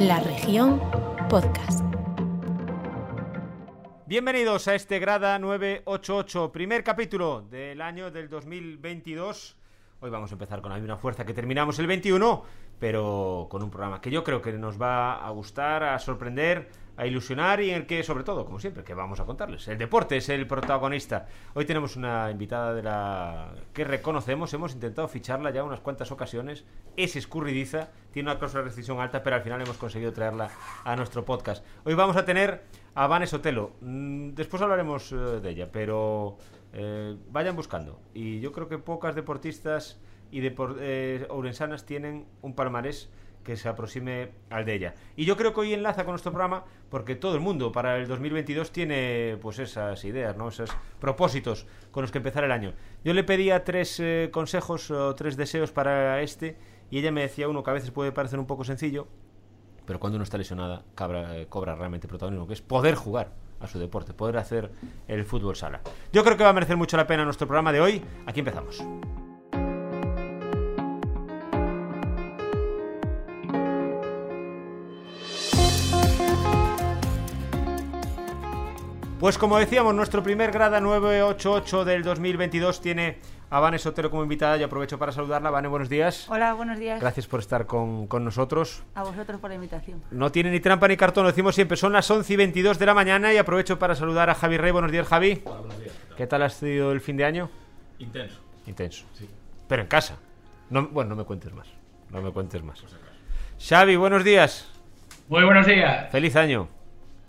La región podcast. Bienvenidos a este Grada 988, primer capítulo del año del 2022. Hoy vamos a empezar con la misma fuerza que terminamos el 21, pero con un programa que yo creo que nos va a gustar, a sorprender, a ilusionar y en el que, sobre todo, como siempre, que vamos a contarles. El deporte es el protagonista. Hoy tenemos una invitada de la que reconocemos, hemos intentado ficharla ya unas cuantas ocasiones. Es escurridiza, tiene una cláusula de rescisión alta, pero al final hemos conseguido traerla a nuestro podcast. Hoy vamos a tener a Vanes Otelo. Mm, Después hablaremos eh, de ella, pero eh, vayan buscando. Y yo creo que pocas deportistas y depor- eh, ourensanas tienen un palmarés que se aproxime al de ella. Y yo creo que hoy enlaza con nuestro programa porque todo el mundo para el 2022 tiene pues esas ideas, ¿no? esos propósitos con los que empezar el año. Yo le pedía tres eh, consejos o tres deseos para este y ella me decía uno que a veces puede parecer un poco sencillo, pero cuando uno está lesionada cabra- eh, cobra realmente protagonismo, que es poder jugar a su deporte, poder hacer el fútbol sala. Yo creo que va a merecer mucho la pena nuestro programa de hoy. Aquí empezamos. Pues como decíamos, nuestro primer grada 988 del 2022 tiene a Vane Sotero como invitada y aprovecho para saludarla. Vane, buenos días. Hola, buenos días. Gracias por estar con, con nosotros. A vosotros por la invitación. No tiene ni trampa ni cartón, lo decimos siempre. Son las 11 y 22 de la mañana y aprovecho para saludar a Javi Rey. Buenos días, Javi. buenos días. ¿Qué tal ha sido el fin de año? Intenso. Intenso. Sí. Pero en casa. No, bueno, no me cuentes más. No me cuentes más. Acaso. Xavi, buenos días. Muy buenos días. Feliz año.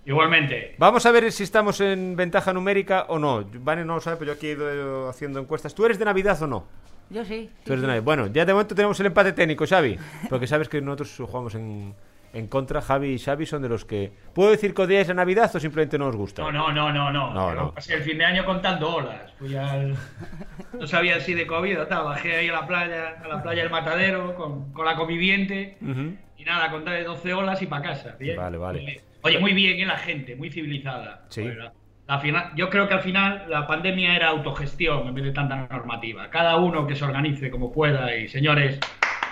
Igualmente. Vamos a ver si estamos en ventaja numérica o no. Vane no lo sabe, pero yo aquí he ido haciendo encuestas. ¿Tú eres de Navidad o no? Yo sí. Tú eres de Navidad. Bueno, ya de momento tenemos el empate técnico, Xavi. Porque sabes que nosotros jugamos en, en contra. Javi y Xavi son de los que... ¿Puedo decir que odiáis la Navidad o simplemente no os gusta? No, no, no, no, no. No. Pasé el fin de año contando olas. Fui al... No sabía si de COVID o tal. Bajé ahí a la playa, a la playa del Matadero, con, con la conviviente. Ujú. Y nada, conté 12 olas y para casa. Bien. Vale, vale. Oye, muy bien, ¿eh? la gente, muy civilizada. Sí. La- final- yo creo que al final la pandemia era autogestión en vez de tanta normativa. Cada uno que se organice como pueda y señores,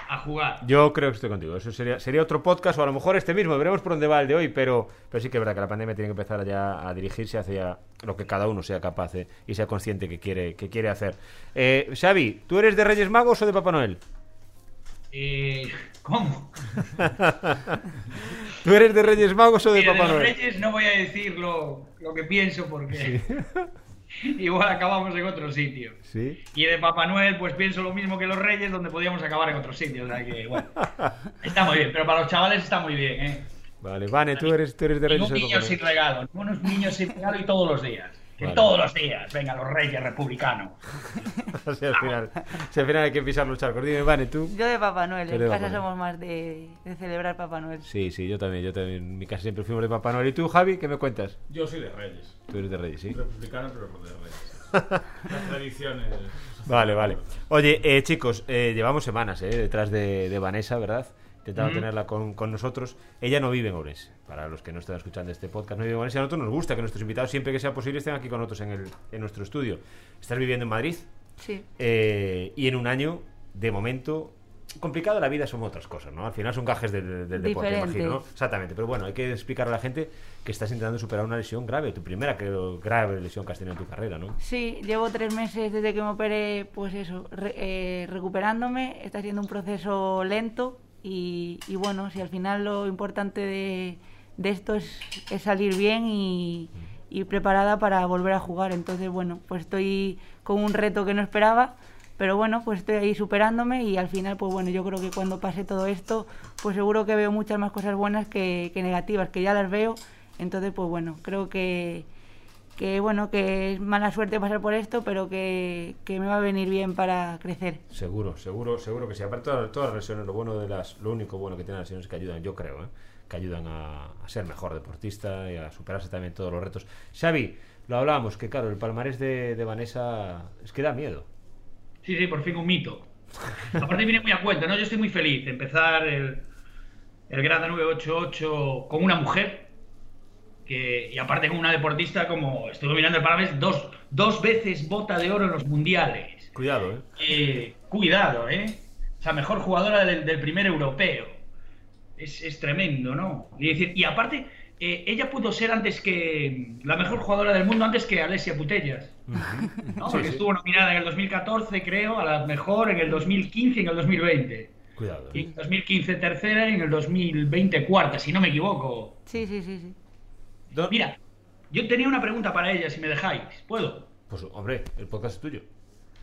a jugar. Yo creo que estoy contigo. Eso sería, sería otro podcast o a lo mejor este mismo. Veremos por dónde va el de hoy, pero, pero sí que es verdad que la pandemia tiene que empezar ya a dirigirse hacia lo que cada uno sea capaz de- y sea consciente que quiere, que quiere hacer. Eh, Xavi, ¿tú eres de Reyes Magos o de Papá Noel? Eh, ¿Cómo? ¿Tú eres de Reyes Magos o de Mira, de Papá los Noel? Reyes no voy a decir lo, lo que pienso porque igual acabamos en otro sitio. Sí. Y de Papá Noel, pues pienso lo mismo que los Reyes, donde podíamos acabar en otro sitio. O sea que, bueno, está muy bien, pero para los chavales está muy bien, ¿eh? Vale, Vane, ¿tú eres, tú eres de Reyes Ningún o de niño Papá sin regalo, unos niños sin regalo y todos los días. Que Vale. todos los días, venga, los Reyes republicanos. Sí, al final, sí, al final hay que pisar los charcos. Dime, Vane, ¿tú? Yo de Papá Noel. En casa somos más de, de celebrar Papá Noel. Sí, sí, yo también, yo también. En mi casa siempre fuimos de Papá Noel. ¿Y tú, Javi, qué me cuentas? Yo soy de Reyes. Tú eres de Reyes, ¿sí? Republicano, pero de Reyes. Las tradiciones. Vale, vale. Oye, eh, chicos, eh, llevamos semanas eh, detrás de, de Vanessa, ¿verdad? Intentando Ujú. tenerla con, con nosotros. Ella no vive en Ourense. Para los que no están escuchando este podcast, no vive en Ourense. A nosotros nos gusta que nuestros invitados, siempre que sea posible, estén aquí con nosotros en, el, en nuestro estudio. Estás viviendo en Madrid Sí. eh, y en un año, de momento, complicado la vida son otras cosas, ¿no? Al final son gajes del, del deporte, imagino, ¿no? Exactamente. Pero bueno, hay que explicar a la gente que estás intentando superar una lesión grave. Tu primera creo, grave lesión que has tenido en tu carrera, ¿no? Sí, llevo tres meses desde que me operé, pues eso, re- eh, recuperándome. Está siendo un proceso lento y, y bueno, si al final lo importante de, de esto es, es salir bien y, y preparada para volver a jugar. Entonces, bueno, pues estoy con un reto que no esperaba, pero bueno, pues estoy ahí superándome y al final, pues bueno, yo creo que cuando pase todo esto, pues seguro que veo muchas más cosas buenas que, que negativas, que ya las veo. Entonces, pues bueno, creo que, que bueno, que es mala suerte pasar por esto, pero que, que me va a venir bien para crecer. Seguro, seguro, seguro que sí. Aparte, todas, todas las lesiones, lo bueno de las, lo único bueno que tienen las lesiones es que ayudan, yo creo, ¿eh? que ayudan a, a ser mejor deportista y a superarse también todos los retos. Xavi, lo hablábamos, que claro, el palmarés de, de Vanessa es que da miedo. Sí, sí, por fin un mito. Aparte viene muy a cuenta, ¿no? Yo estoy muy feliz de empezar el, el Grada 988 con una mujer que, y aparte con una deportista como estuve mirando el palmarés, dos, dos veces bota de oro en los mundiales. Cuidado, ¿eh? Eh, cuidado, ¿eh? O sea, mejor jugadora del, del primer europeo. es, es tremendo, ¿no? Y, decir, y aparte, eh, ella pudo ser antes que la mejor jugadora del mundo antes que Alessia Putellas. ¿no? Sí, Porque sí. estuvo nominada en el 2014, creo, a la mejor en el 2015 y en el 2020. Cuidado. Y ¿eh? en el 2015 tercera y en el 2020 cuarta, si no me equivoco. Sí, sí, sí, sí. Mira, yo tenía una pregunta para ella, si me dejáis. ¿Puedo? Pues hombre, el podcast es tuyo.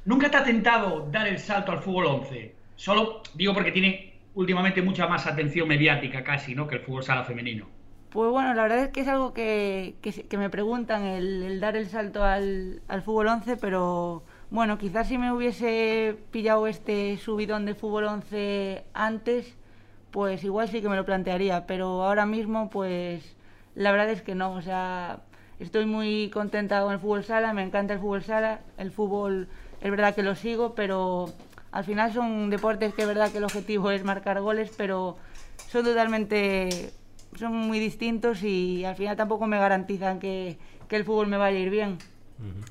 ¿Nunca te ha tentado dar el salto al fútbol 11? Solo digo porque tiene últimamente mucha más atención mediática casi, ¿no? Que el fútbol sala femenino. Pues bueno, la verdad es que es algo que, que, me preguntan, el, el dar el salto al, al fútbol 11, pero bueno, quizás si me hubiese pillado este subidón de fútbol 11 antes, pues igual sí que me lo plantearía, pero ahora mismo pues la verdad es que no, o sea, estoy muy contenta con el fútbol sala, me encanta el fútbol sala, el fútbol es verdad que lo sigo, pero al final son deportes que es verdad que el objetivo es marcar goles, pero son totalmente son muy distintos y al final tampoco me garantizan que, que el fútbol me vaya a ir bien.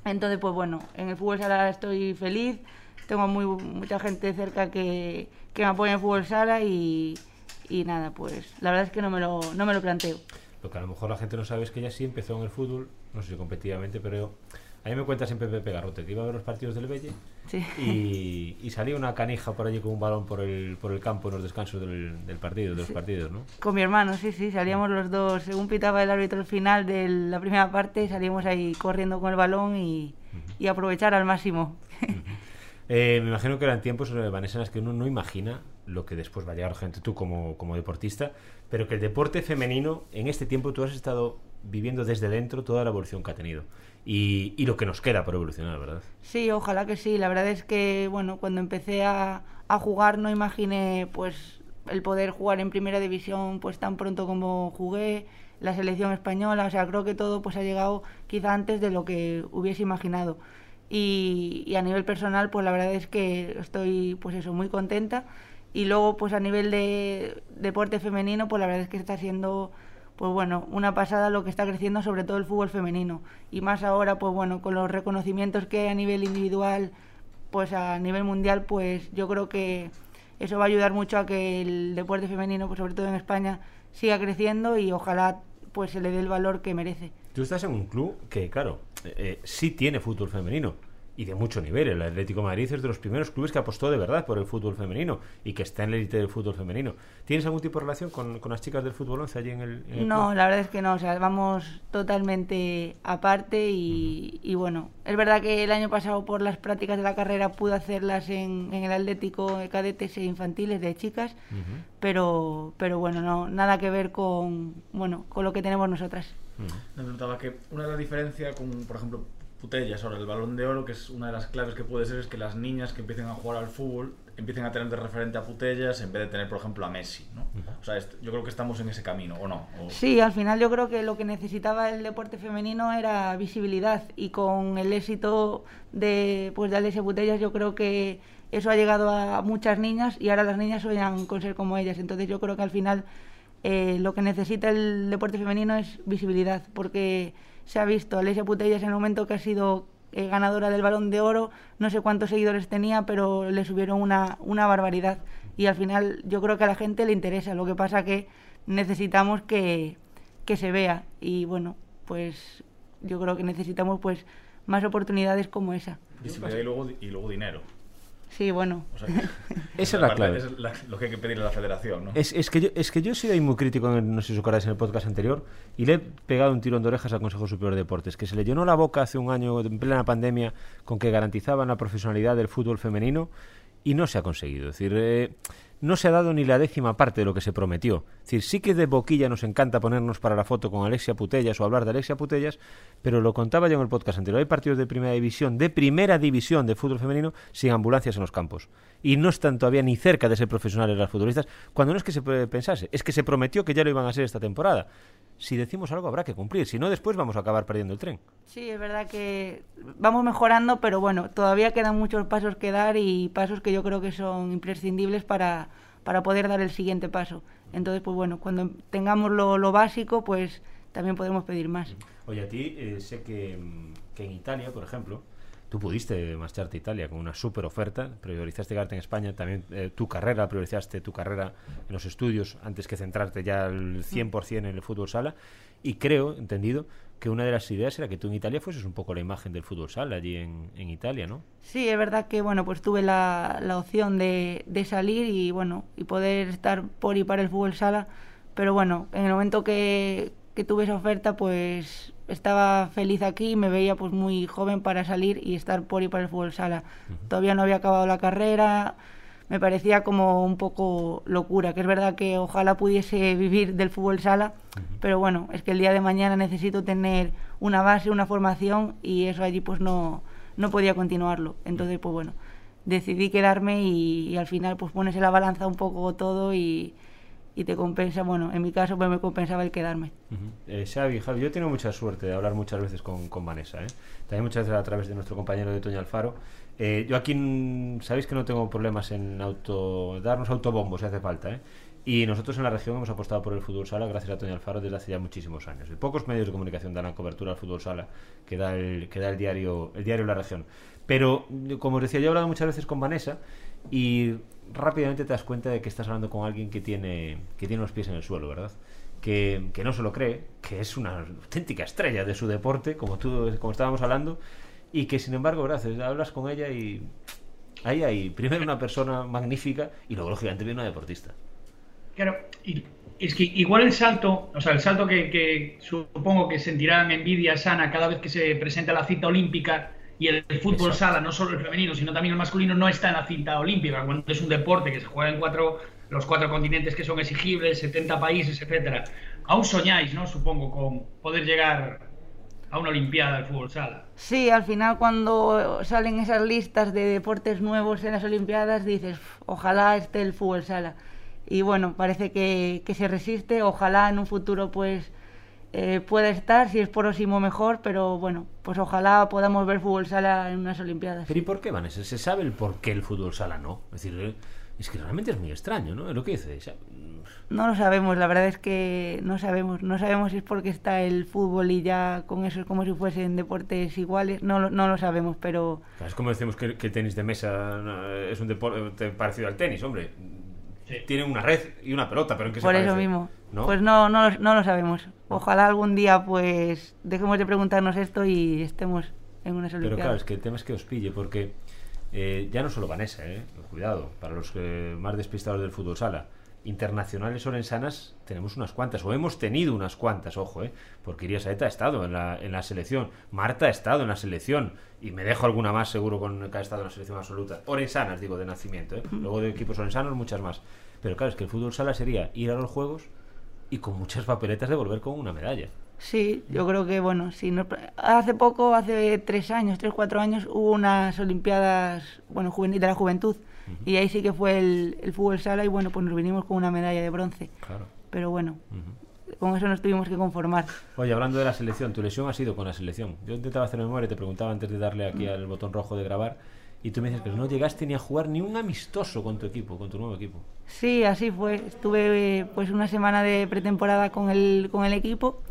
Entonces, pues bueno, en el fútbol sala estoy feliz, tengo muy, mucha gente cerca que, que me apoya en fútbol sala y, y nada, pues la verdad es que no me lo, no me lo planteo. Lo que a lo mejor la gente no sabe es que ella sí empezó en el fútbol, no sé si competitivamente, pero a mí me cuenta siempre Pepe Garrote que iba a ver los partidos del Belle Sí. y, y salía una canija por allí con un balón por el, por el campo en los descansos del, del partido, de los partidos, ¿no? Con mi hermano, sí, sí, salíamos los dos, según pitaba el árbitro al final de la primera parte, salíamos ahí corriendo con el balón y, y aprovechar al máximo. Eh, me imagino que eran tiempos, eh, Vanessa, en los que uno no imagina lo que después va a llegar gente tú como, como deportista, pero que el deporte femenino, en este tiempo tú has estado viviendo desde dentro toda la evolución que ha tenido. Y, lo que nos queda por evolucionar, ¿verdad? Sí, ojalá que sí. La verdad es que, bueno, cuando empecé a, a jugar no imaginé, pues, el poder jugar en primera división, pues, tan pronto como jugué, la selección española. O sea, creo que todo, pues, ha llegado quizá antes de lo que hubiese imaginado. Y, y a nivel personal, pues, la verdad es que estoy, pues, eso, muy contenta. Y luego, pues, a nivel de deporte femenino, pues, la verdad es que está siendo pues bueno, una pasada lo que está creciendo sobre todo el fútbol femenino y más ahora pues bueno, con los reconocimientos que hay a nivel individual, pues a nivel mundial, pues yo creo que eso va a ayudar mucho a que el deporte femenino, pues sobre todo en España, siga creciendo y ojalá pues se le dé el valor que merece. Tú estás en un club que, claro, eh, eh, sí tiene fútbol femenino y de mucho nivel. El Atlético de Madrid es de los primeros clubes que apostó de verdad por el fútbol femenino y que está en la élite del fútbol femenino. ¿Tienes algún tipo de relación con, con las chicas del fútbol 11 allí en el, en el No, club? la verdad es que no, o sea, vamos totalmente aparte y, y bueno, es verdad que el año pasado por las prácticas de la carrera pude hacerlas en, en el Atlético de cadetes e infantiles de chicas, pero, pero bueno, no, nada que ver con, bueno, con lo que tenemos nosotras. Me notaba que una de las diferencias con, por ejemplo, Putellas ahora, el balón de oro, que es una de las claves que puede ser, es que las niñas que empiecen a jugar al fútbol empiecen a tener de referente a Putellas en vez de tener, por ejemplo, a Messi, ¿no? O sea, yo creo que estamos en ese camino, ¿o no? O- Sí, al final yo creo que lo que necesitaba el deporte femenino era visibilidad y con el éxito de pues de Alessia Putellas yo creo que eso ha llegado a muchas niñas y ahora las niñas sueñan con ser como ellas. Entonces yo creo que al final eh, lo que necesita el deporte femenino es visibilidad porque se ha visto Alessia Putellas en el momento que ha sido eh, ganadora del balón de oro, no sé cuántos seguidores tenía, pero le subieron una, una barbaridad. Y al final yo creo que a la gente le interesa. Lo que pasa que necesitamos que, que se vea. Y bueno, pues yo creo que necesitamos pues más oportunidades como esa. Y luego dinero. Sí, bueno. O sea, que- Esa es la clave. es la- lo que hay que pedirle a la federación, ¿no? Es, es que yo, es que yo he sido ahí muy crítico, en, no sé si os acordáis en el podcast anterior, y le he pegado un tirón de orejas al Consejo Superior de Deportes, que se le llenó la boca hace un año, en plena pandemia, con que garantizaban la profesionalidad del fútbol femenino, y no se ha conseguido. Es decir, eh, no se ha dado ni la décima parte de lo que se prometió. Es decir, sí que de boquilla nos encanta ponernos para la foto con Alexia Putellas o hablar de Alexia Putellas, pero lo contaba yo en el podcast anterior. Hay partidos de primera división, de primera división de fútbol femenino, sin ambulancias en los campos. Y no están todavía ni cerca de ser profesionales las futbolistas, cuando no es que se pensase, es que se prometió que ya lo iban a ser esta temporada. Si decimos algo habrá que cumplir, si no después vamos a acabar perdiendo el tren. Sí, es verdad que vamos mejorando, pero bueno, todavía quedan muchos pasos que dar y pasos que yo creo que son imprescindibles para, para poder dar el siguiente paso. Entonces, pues bueno, cuando tengamos lo, lo básico, pues también podremos pedir más. Oye, a ti eh, sé que, mm, que en Italia, por ejemplo, tú pudiste marcharte a Italia con una súper oferta, priorizaste quedarte en España, también eh, tu carrera, priorizaste tu carrera en los estudios antes que centrarte ya al 100% en el fútbol sala. Y creo, entendido, que una de las ideas era que tú en Italia fueses un poco la imagen del fútbol sala allí en, en Italia, ¿no? Sí, es verdad que bueno, pues tuve la, la opción de, de, salir y bueno, y poder estar por y para el fútbol sala, pero bueno, en el momento que, que tuve esa oferta, pues estaba feliz aquí me veía pues muy joven para salir y estar por y para el fútbol sala. Uh -huh. Todavía no había acabado la carrera, me parecía como un poco locura, que es verdad que ojalá pudiese vivir del fútbol sala, uh -huh. pero bueno, es que el día de mañana necesito tener una base, una formación y eso allí pues no, no podía continuarlo. Entonces pues bueno, decidí quedarme y, y al final pues pones en la balanza un poco todo y, y te compensa, bueno, en mi caso pues me compensaba el quedarme. Uh -huh. eh, Xavi, Javi, yo he tenido mucha suerte de hablar muchas veces con, con Vanessa, ¿eh? también muchas veces a través de nuestro compañero de Toño Alfaro. Eh, yo aquí, sabéis que no tengo problemas en darnos autobombos si hace falta, ¿eh? Y nosotros en la región hemos apostado por el fútbol sala gracias a Toño Alfaro desde hace ya muchísimos años. Y pocos medios de comunicación dan la cobertura al fútbol sala que da el, que da el diario el diario La Región. Pero, como os decía, yo he hablado muchas veces con Vanessa y rápidamente te das cuenta de que estás hablando con alguien que tiene, que tiene los pies en el suelo, ¿verdad? Que, que, no se lo cree, que es una auténtica estrella de su deporte, como tú, como estábamos hablando, y que sin embargo, gracias, hablas con ella y ahí hay primero una persona magnífica y luego lógicamente viene una deportista. Claro, y es que igual el salto, o sea, el salto que, que supongo que sentirán envidia sana cada vez que se presenta la cita olímpica y el, el fútbol Exacto. sala, no solo el femenino, sino también el masculino, no está en la cinta olímpica, cuando es un deporte que se juega en cuatro, los cuatro continentes que son exigibles, 70 países, etcétera. Aún soñáis, ¿no? Supongo, con poder llegar a una olimpiada del fútbol sala. Sí, al final cuando salen esas listas de deportes nuevos en las olimpiadas, dices, ojalá esté el fútbol sala. Y bueno, parece que, que se resiste, ojalá en un futuro pues eh, puede estar, si es próximo mejor, pero bueno, pues ojalá podamos ver fútbol sala en unas Olimpiadas. Pero ¿y por qué, Vanessa? ¿Se sabe el por qué el fútbol sala no? Es decir, es que realmente es muy extraño, ¿no? Lo que dice. No lo sabemos, la verdad es que no sabemos. No sabemos si es porque está el fútbol y ya con eso es como si fuesen deportes iguales. No, no lo sabemos, pero. Es como decimos que, que, el tenis de mesa es un deporte parecido al tenis, hombre. Sí. Tiene una red y una pelota, pero ¿en qué Por se eso parece? mismo. ¿No? Pues no, no, no lo sabemos. Ojalá algún día pues dejemos de preguntarnos esto y estemos en unas Pero claro, es que el tema es que os pille, porque eh, ya no solo Vanessa, eh, cuidado, para los eh, más despistados del fútbol sala, internacionales orensanas tenemos unas cuantas, o hemos tenido unas cuantas, ojo, eh, porque Iria Saeta ha estado en la, en la selección, Marta ha estado en la selección, y me dejo alguna más seguro con que ha estado en la selección absoluta. Orensanas, digo, de nacimiento, eh. luego de equipos orensanos, muchas más. Pero claro, es que el fútbol sala sería ir a los juegos y con muchas papeletas de volver con una medalla. Sí, yo creo que, bueno, si no, hace poco, hace tres años, tres, cuatro años, hubo unas Olimpiadas, bueno, juvenil de la juventud, uh -huh. y ahí sí que fue el, el, fútbol sala y, bueno, pues nos vinimos con una medalla de bronce. Claro. Pero bueno, uh -huh. con eso nos tuvimos que conformar. Oye, hablando de la selección, tu lesión ha sido con la selección. Yo intentaba hacer memoria te preguntaba antes de darle aquí uh -huh. al botón rojo de grabar, y tú me dices que no llegaste ni a jugar ni un amistoso con tu equipo, con tu nuevo equipo. Sí, así fue. Estuve pues una semana de pretemporada con el, con el equipo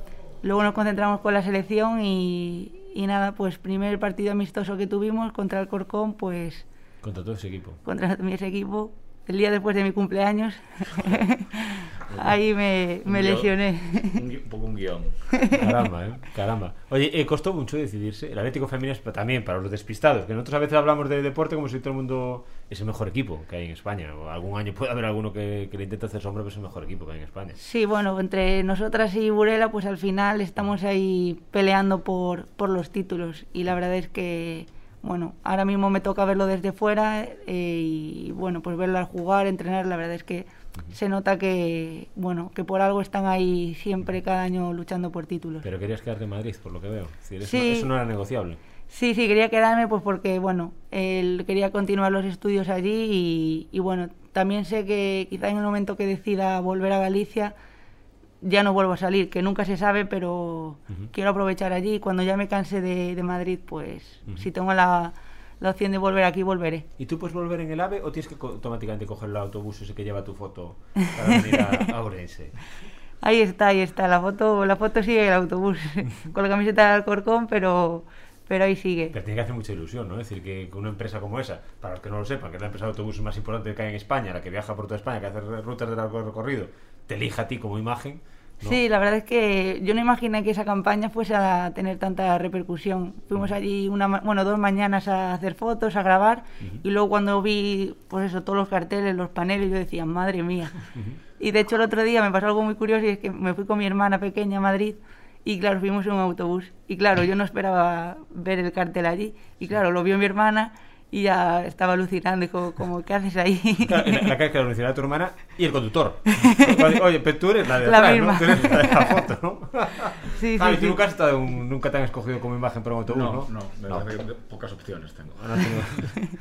Luego nos concentramos con la selección y, y, nada, pues primer partido amistoso que tuvimos contra el Corcón, pues... Contra todo ese equipo. Contra mi ese equipo, el día después de mi cumpleaños. Ahí me, lesioné. Un, un, poco un guion. Caramba, ¿eh? Caramba. Oye, eh, costó mucho decidirse. El Atlético Femenino es también para los despistados, que nosotros a veces hablamos de deporte como si todo el mundo es el mejor equipo que hay en España. O algún año puede haber alguno que, que le intente hacer sombra, pero es el mejor equipo que hay en España. Sí, bueno, entre nosotras y Burela, pues al final estamos ahí peleando por, por los títulos. Y la verdad es que bueno, ahora mismo me toca verlo desde fuera eh, y bueno, pues verla jugar, entrenar, la verdad es que se nota que, bueno, que por algo están ahí siempre cada año luchando por títulos. Pero querías quedarte en Madrid, por lo que veo. Es decir, sí. eso no era negociable. Sí, sí, quería quedarme pues porque, bueno, él quería continuar los estudios allí y, y bueno, también sé que quizá en el momento que decida volver a Galicia ya no vuelvo a salir, que nunca se sabe, pero uh -huh. quiero aprovechar allí. Cuando ya me canse de, de Madrid, pues uh -huh. si tengo la, la, opción de volver aquí, volveré. ¿Y tú puedes volver en el AVE o tienes que co automáticamente coger el autobús ese que lleva tu foto para venir a, a Orense? Ahí está, ahí está, la foto, la foto sigue el autobús, con la camiseta de Alcorcón, pero, pero ahí sigue. Pero tiene que hacer mucha ilusión, ¿no? Es decir, que una empresa como esa, para los que no lo sepan, que es la empresa de autobuses más importante que hay en España, la que viaja por toda España, que hace rutas de largo recorrido, te elija a ti como imagen. ¿no? Sí, la verdad es que yo no imaginé que esa campaña fuese a tener tanta repercusión. Fuimos allí una, bueno, dos mañanas a hacer fotos, a grabar, y luego cuando vi, pues eso, todos los carteles, los paneles, yo decía, madre mía. Y de hecho el otro día me pasó algo muy curioso y es que me fui con mi hermana pequeña a Madrid y claro, fuimos en un autobús. Y claro, yo no esperaba ver el cartel allí. Y claro, lo vio mi hermana y ya estaba alucinando, dijo, como, ¿qué haces ahí? Claro, en la, que lo mencionaba tu hermana y el conductor. Oye, pero tú eres la de La atrás, misma. ¿no? Tú eres la de la foto, ¿no? Sí, Javi, sí, tú sí. nunca, has estado un- nunca te han escogido como imagen para un autobús, No, ¿no? no, No. que pocas opciones tengo. No tengo-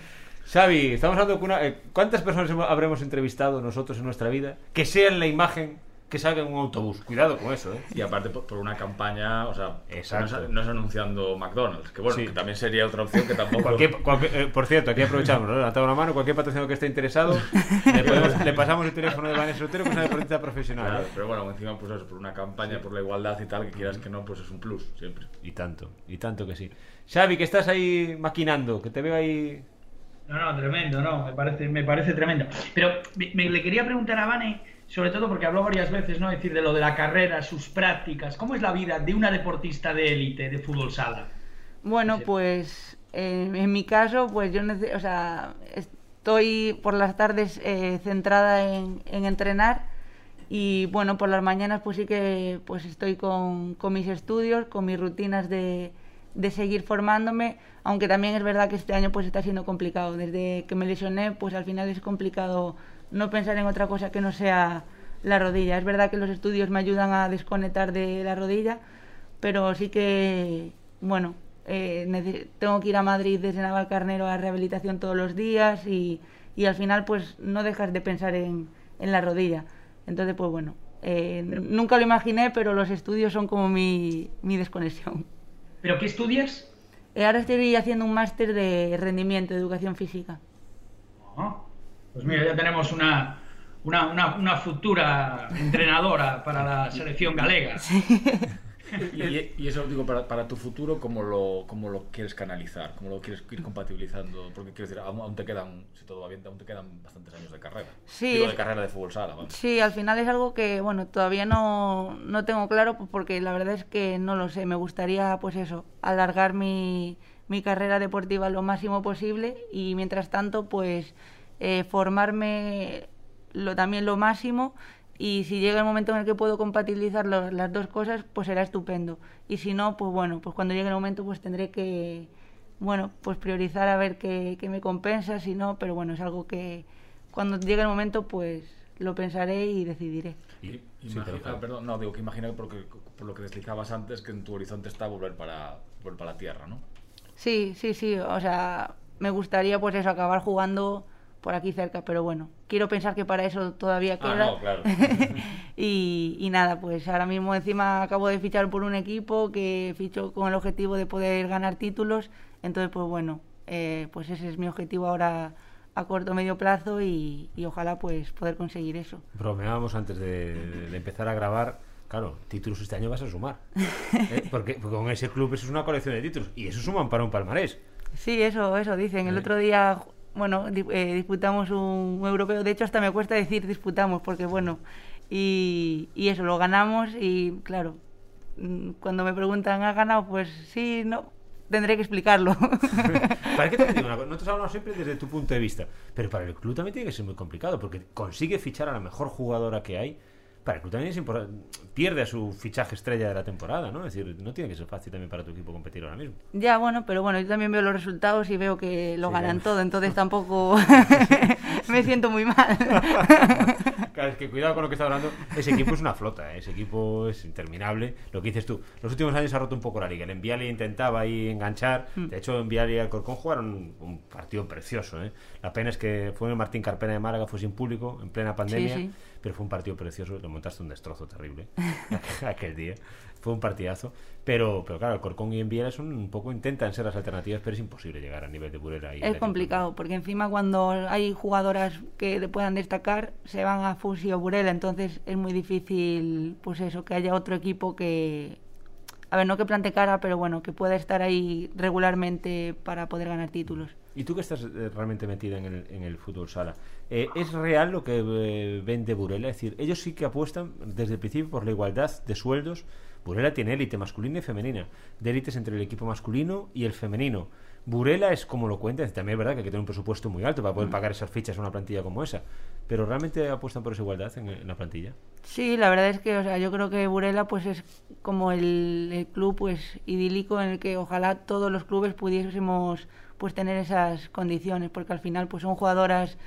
Xavi, estamos hablando con una... eh, ¿Cuántas personas habremos entrevistado nosotros en nuestra vida que sean la imagen que salga en un autobús? Cuidado con eso, ¿eh? Y aparte por, por una campaña, o sea, Exacto. no es, no es anunciando McDonald's, que bueno, Sí. que también sería otra opción que tampoco... Cualquier- cualquier- eh, por cierto, aquí aprovechamos, ¿no? levantamos la mano, cualquier patrocinador que esté interesado, le, podemos- le pasamos el teléfono de Vanessa Otero, que es una deportista profesional. Claro, ¿eh? pero bueno, encima pues eso, por una campaña por la igualdad y tal, que quieras que no, pues es un plus, siempre. Y tanto, y tanto que sí. Xavi, que estás ahí maquinando, que te veo ahí... No, no, tremendo, no, me parece, me parece tremendo. Pero me, me- le quería preguntar a Vane, sobre todo porque habló varias veces, ¿no? Es decir, de lo de la carrera, sus prácticas. ¿Cómo es la vida de una deportista de élite de fútbol sala? Bueno, pues eh, en mi caso, pues yo o sea, estoy por las tardes eh, centrada en, en entrenar y bueno, por las mañanas pues sí que pues estoy con, con mis estudios, con mis rutinas de, de seguir formándome, aunque también es verdad que este año pues está siendo complicado. Desde que me lesioné, pues al final es complicado no pensar en otra cosa que no sea la rodilla. Es verdad que los estudios me ayudan a desconectar de la rodilla, pero sí que, bueno, eh, tengo que ir a Madrid desde Navalcarnero a rehabilitación todos los días y, y al final pues no dejas de pensar en, en la rodilla. Entonces, pues bueno, eh, nunca lo imaginé, pero los estudios son como mi, mi desconexión. ¿Pero qué estudias? Eh, ahora estoy haciendo un máster de rendimiento, de educación física. Ah, Pues mira, ya tenemos una, una, una, una futura entrenadora para la selección galega. Y, y- y eso digo, para, para tu futuro, ¿cómo lo, ¿cómo lo quieres canalizar? ¿Cómo lo quieres ir compatibilizando? Porque quiero decir, aún, aún te quedan, si todo va bien, aún te quedan bastantes años de carrera. Sí, Digo, de carrera de fútbol sala, vamos. Sí, al final es algo que, bueno, todavía no, no tengo claro pues, porque la verdad es que no lo sé. Me gustaría, pues eso, alargar mi, mi carrera deportiva lo máximo posible y mientras tanto, pues eh, formarme lo, también lo máximo y si llega el momento en el que puedo compatibilizar lo- las dos cosas, pues será estupendo. Y si no, pues bueno, pues cuando llegue el momento, pues tendré que, bueno, pues priorizar a ver qué, qué me compensa, si no, pero bueno, es algo que cuando llegue el momento, pues lo pensaré y decidiré. Y- Y- sí, imagina- pero claro. ah, perdón, no, digo que imagino porque, por lo que deslizabas antes que en tu horizonte está volver para, volver para la tierra, ¿no? Sí, sí, sí, o sea, me gustaría pues eso, acabar jugando por aquí cerca, pero bueno, quiero pensar que para eso todavía Ah, queda. no, claro. y, y nada, pues ahora mismo encima acabo de fichar por un equipo que fichó con el objetivo de poder ganar títulos, entonces pues bueno, eh, pues ese es mi objetivo ahora a corto o medio plazo y, y ojalá pues poder conseguir eso. Bromeábamos antes de, de empezar a grabar. Claro, títulos este año vas a sumar. ¿eh? Porque, porque con ese club eso es una colección de títulos. Y eso suman para un palmarés. Sí, eso, eso dicen. El Sí. otro día, bueno, eh, disputamos un, un europeo. De hecho, hasta me cuesta decir disputamos, porque bueno, y, y eso, lo ganamos y claro, mm, cuando me preguntan, ¿has ganado? Pues sí, no, tendré que explicarlo. ¿Para qué te digo una cosa? Nosotros hablamos siempre desde tu punto de vista. Pero para el club también tiene que ser muy complicado. Porque consigue fichar a la mejor jugadora que hay. Para el club también es importante. Pierde a su fichaje estrella de la temporada, ¿no? Es decir, no tiene que ser fácil también para tu equipo competir ahora mismo. ya, bueno, pero bueno, yo también veo los resultados y veo que lo Sí, ganan claro. todo, entonces tampoco me siento muy mal. Claro, es que cuidado con lo que está hablando. Ese equipo es una flota, ¿eh? ese equipo es interminable. Lo que dices tú, los últimos años se ha roto un poco la liga. El Enviali intentaba ahí enganchar. De hecho, Enviali y Alcorcón jugaron un partido precioso. ¿eh? La pena es que fue en el Martín Carpena de Málaga, fue sin público, en plena pandemia. sí. Pero fue un partido precioso. Lo montaste un destrozo terrible aquel día. Fue un partidazo. Pero, pero claro, Alcorcón y Enviali son un poco, intentan ser las alternativas, pero es imposible llegar a nivel de Burela. Y Es complicado, porque encima cuando hay jugadoras que le puedan destacar, se van a Fusi o Burela, entonces es muy difícil, pues eso, que haya otro equipo que, a ver, no que plante cara, pero bueno, que pueda estar ahí regularmente para poder ganar títulos. Y tú que estás eh, realmente metida en el, en el fútbol sala, eh, ¿es real lo que eh, vende Burela? Es decir, ellos sí que apuestan desde el principio por la igualdad de sueldos. Burela tiene élite masculina y femenina, de élites entre el equipo masculino y el femenino. Burela es como lo cuenta, también es verdad que hay que tener un presupuesto muy alto para poder pagar esas fichas a una plantilla como esa, pero realmente apuestan por esa igualdad en, en la plantilla. Sí, la verdad es que, o sea, yo creo que Burela pues es como el, el club pues idílico en el que ojalá todos los clubes pudiésemos pues tener esas condiciones, porque al final pues son jugadoras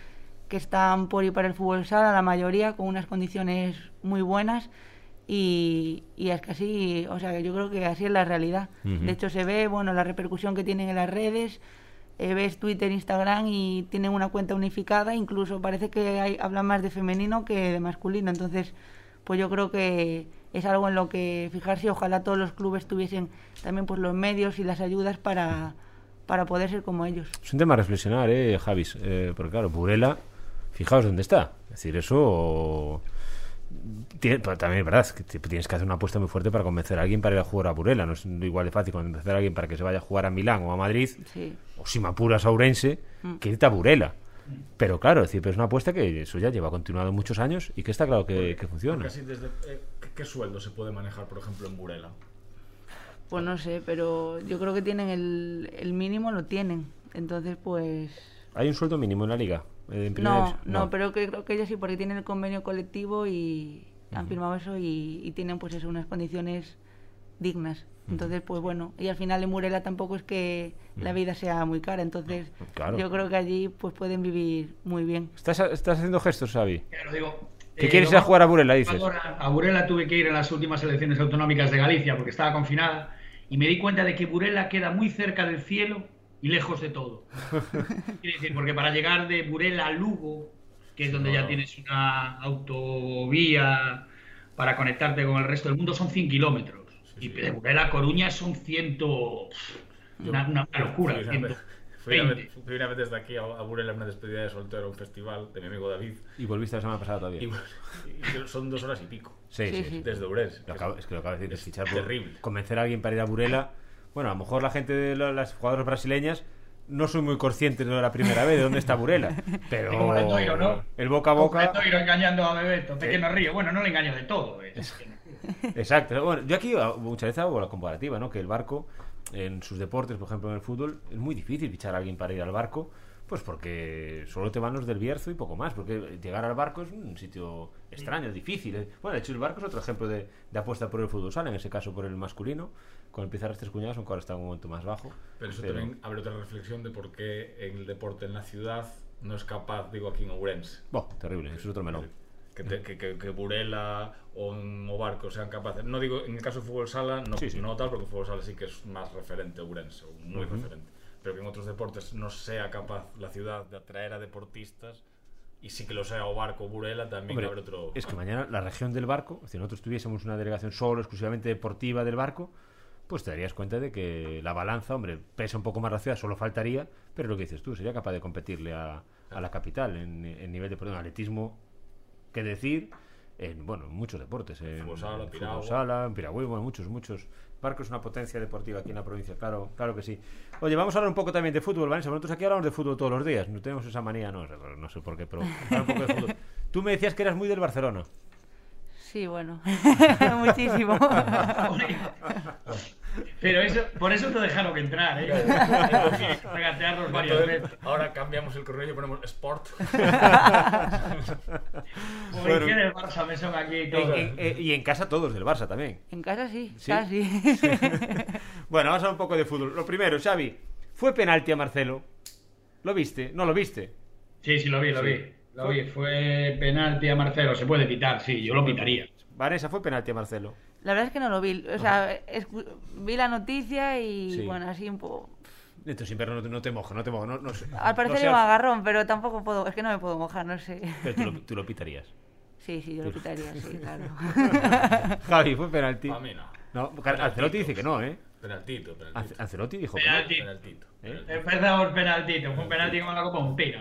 que están por y para el fútbol sala, la mayoría con unas condiciones muy buenas y, y es que así, o sea, yo creo que así es la realidad. Ujú. De hecho se ve, bueno, la repercusión que tienen en las redes, eh, ves Twitter, Instagram y tienen una cuenta unificada, incluso parece que hay, hablan más de femenino que de masculino, entonces pues yo creo que es algo en lo que fijarse ojalá todos los clubes tuviesen también pues los medios y las ayudas para, para poder ser como ellos. Es un tema a reflexionar, ¿eh, Javis? Eh, porque claro, Burela, fijaos dónde está. Es decir, eso... tiene- pero también es verdad que tienes que hacer una apuesta muy fuerte para convencer a alguien para ir a jugar a Burela. No es igual de fácil convencer a alguien para que se vaya a jugar a Milán o a Madrid, Sí. o si me apuras a Ourense, que irte a Burela. Pero claro, es decir, pero es una apuesta que eso ya lleva continuado muchos años y que está claro que, que funciona. Así desde, eh, ¿qué, qué sueldo se puede manejar, por ejemplo, en Burela? Pues no sé, pero yo creo que tienen el, el mínimo, lo tienen. Entonces, pues... ¿Hay un sueldo mínimo en la liga? Eh, en No, no, pero que, creo que ellos sí, porque tienen el convenio colectivo y han firmado eso y, y tienen pues eso, unas condiciones dignas. Entonces, pues bueno, y al final en Murela tampoco es que la vida sea muy cara, entonces Claro. yo creo que allí pues pueden vivir muy bien. ¿Estás, estás haciendo gestos, Xavi? Claro, digo, ¿Qué eh, quieres ir a jugar a Burela, dices? A Burela tuve que ir en las últimas elecciones autonómicas de Galicia porque estaba confinada y me di cuenta de que Burela queda muy cerca del cielo y lejos de todo. Quiere decir, porque para llegar de Burela a Lugo, que es donde ya tienes una autovía para conectarte con el resto del mundo, son 100 kilómetros. y de Burela a Coruña son 100... Una, una locura. Fui una, vez, fui, una 120. vez, fui una vez desde aquí a, a Burela en una despedida de soltero a un festival de mi amigo David. Y volviste la semana pasada todavía. Y, y son dos horas y pico. Sí, sí, Sí, sí. sí. Desde acabo- es que lo acabo de decir, Es es fichar por- terrible. Convencer a alguien para ir a Burela. Bueno, a lo mejor la gente de las jugadoras brasileñas no soy muy consciente de la primera vez de dónde está Burela. Pero como Lendoiro, ¿no? el boca a boca. Engañando a Bebeto, pequeño río. Bueno, no le engaño de todo. Es no. Exacto. Bueno, yo aquí muchas veces hago la comparativa, ¿no? Que el barco, en sus deportes, por ejemplo en el fútbol, es muy difícil fichar a alguien para ir al barco, pues porque solo te van los del Bierzo y poco más, porque llegar al barco es un sitio extraño, difícil. ¿eh? Bueno, de hecho el barco es otro ejemplo de, de apuesta por el fútbol sala, en ese caso por el masculino, con el Pizarras Tres Cuñados, aunque ahora está en un momento más bajo. Pero eso también abre otra reflexión de por qué el deporte en la ciudad no es capaz, digo aquí en Ourense. Buah, terrible, eso es otro melón. Que, te- que, que, que Burela o en Obarco sean capaces. No digo, en el caso de fútbol sala, no, Sí, sí. no tal, porque fútbol sala sí que es más referente Ourense, muy Ujú. referente. Pero que en otros deportes no sea capaz la ciudad de atraer a deportistas y sí que lo sea o Burela, también Hombre, otro. es que mañana la región del barco, si nosotros tuviésemos una delegación solo, exclusivamente deportiva del barco, pues te darías cuenta de que la balanza, hombre, pesa un poco más la ciudad, solo faltaría, pero lo que dices tú, sería capaz de competirle a, a la capital en, en nivel de perdón, atletismo, qué decir, en bueno, en muchos deportes, en Fútbol sala, en piragua. bueno, muchos, muchos. Barco es una potencia deportiva aquí en la provincia, claro, claro que sí. Oye, vamos a hablar un poco también de fútbol, Vanessa. Nosotros aquí hablamos de fútbol todos los días, no tenemos esa manía, no, sé- no sé por qué, pero hablar un poco de fútbol. Tú me decías que eras muy del Barcelona. Sí, bueno, muchísimo. Pero eso, por eso te dejaron entrar, ¿eh? Regatearnos varias Entonces, veces. ahahora cambiamos el correo y ponemos Sport. Como Bueno. del Barça me son aquí y En- todo. en- eh, y en casa todos del Barça también. En casa sí, ¿Sí? casi. Bueno, vamos a hablar un poco de fútbol. Lo primero, Xavi, ¿fue penalti a Marcelo? ¿Lo viste? ¿No lo viste? Sí, sí, lo vi, lo Sí. vi. Vi. Fue penalti a Marcelo. Se puede pitar, sí, yo lo pitaría. Vanessa, ¿fue penalti a Marcelo? La verdad es que no lo vi. O sea, vi la noticia y Sí. bueno, así un poco... Entonces, sin no, te- no te mojo, no te mojo. No, no sé- Al parecer un al- agarrón, pero tampoco puedo... Es que no me puedo mojar, no sé. Pero tú lo, tú lo pitarías. Sí, sí, yo lo quitaría, sí, claro. Javi, ¿fue penalti? A mí no. No, Ancelotti dice que no, ¿eh? Penaltito, penaltito. Ancelotti dijo que. Penalti. Penaltito. ¿Eh? Empezamos penaltito. Fue un penalti como la Copa un pino.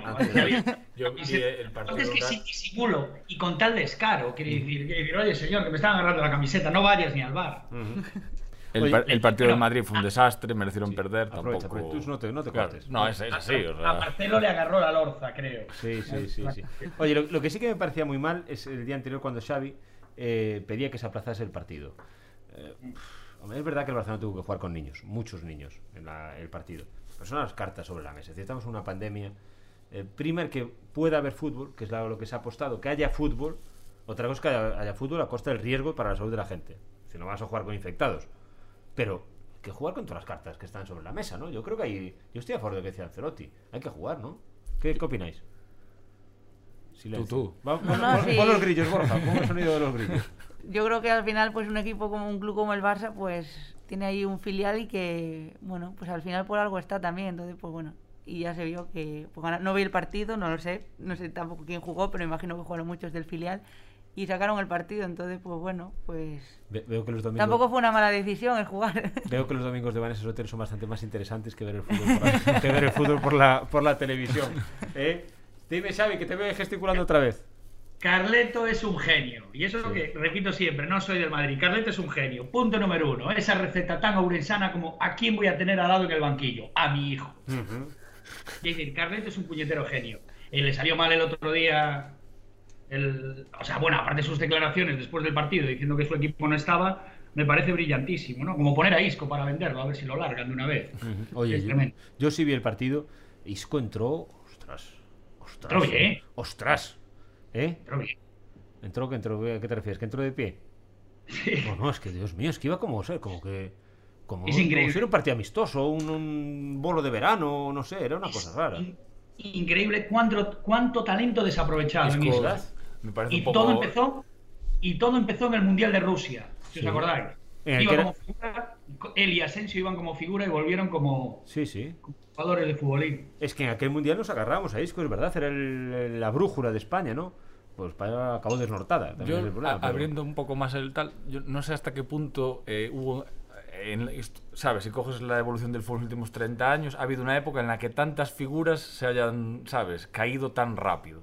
Yo vi el partido. Es que tal- sin disimulo y con tal descaro, quiere decir, quiere decir, oye señor, que me están agarrando la camiseta, no vayas ni al bar. El, Oye, par- el partido pero- del Madrid fue un desastre, merecieron Sí, perder, aprovecha, tampoco... pero tú no te- no te Claro, cortes. No, es, es así, o A sea... Marcelo le agarró la lorza, creo. Sí, sí, sí, sí. Oye, lo, lo que sí que me parecía muy mal es el día anterior cuando Xavi eh, pedía que se aplazase el partido. Eh, hombre, es verdad que el Barcelona tuvo que jugar con niños, muchos niños, en la- el partido. Pero son las cartas sobre la mesa. Es decir, estamos en una pandemia. Eh, primer, que pueda haber fútbol, que es lo que se ha apostado, que haya fútbol. Otra cosa es que haya, haya fútbol a costa del riesgo para la salud de la gente. Si no vas a jugar con infectados. Pero que jugar con todas las cartas que están sobre la mesa, ¿no? Yo creo que hay. Yo estoy a favor de lo que decía Ancelotti. Hay que jugar, ¿no? ¿Qué, qué opináis? Silencio. Tú, tú. Va- pon, No, pon- sí. pon los grillos, Borja. Pon el sonido de los grillos. Yo creo que al final, pues un equipo como un club como el Barça, pues tiene ahí un filial y que, bueno, pues al final por algo está también. Entonces, pues bueno, y ya se vio que, pues, no vi el partido, no lo sé, no sé tampoco quién jugó, pero imagino que jugaron muchos del filial y sacaron el partido. Entonces, pues bueno, pues Ve- veo que los domingos. tampoco fue una mala decisión el jugar. Veo que los domingos de Vanessa Sotero son bastante más interesantes que ver el fútbol por la, que ver el fútbol por la, por la televisión. ¿Eh? Dime, Xavi, que te veo gesticulando otra vez. Carleto es un genio. Y eso es lo que repito siempre, no soy del Madrid. Carleto es un genio. Punto número uno. Esa receta tan aurensana como ¿a quién voy a tener al lado en el banquillo? A mi hijo. Es decir, Carleto es un puñetero genio. Eh, le salió mal el otro día. El, o sea, bueno, aparte de sus declaraciones después del partido diciendo que su equipo no estaba, me parece brillantísimo, ¿no? Como poner a Isco para venderlo, a ver si lo largan de una vez. Oye, yo, yo sí vi el partido. Isco entró. Ostras. Ostras. Ostras. ¿Eh? Pero bien. Entró, que entró. ¿A qué te refieres? ¿Que entró de pie? Sí. No, no, es que Dios mío, es que iba como, o sea, como que. Como, Es como increíble. si era un partido amistoso, un, un bolo de verano, no sé, era una cosa rara. In- Increíble cuánto, cuánto talento desaprovechado en Isco, Isco. me parece Y un poco... todo empezó y todo empezó en el Mundial de Rusia, si Sí. os acordáis. En el Iba que era- como figura, él y Asensio iban como figura y volvieron como Sí, sí. jugadores de futbolín. Es que en aquel mundial nos agarramos a Isco, es verdad, era el- la brújula de España, ¿no? Pues España acabó desnortada. Yo, es el problema, a- pero- abriendo un poco más el tal, yo no sé hasta qué punto eh, hubo, en est- sabes, si coges la evolución del fútbol en los últimos 30 años, ha habido una época en la que tantas figuras se hayan, sabes, caído tan rápido.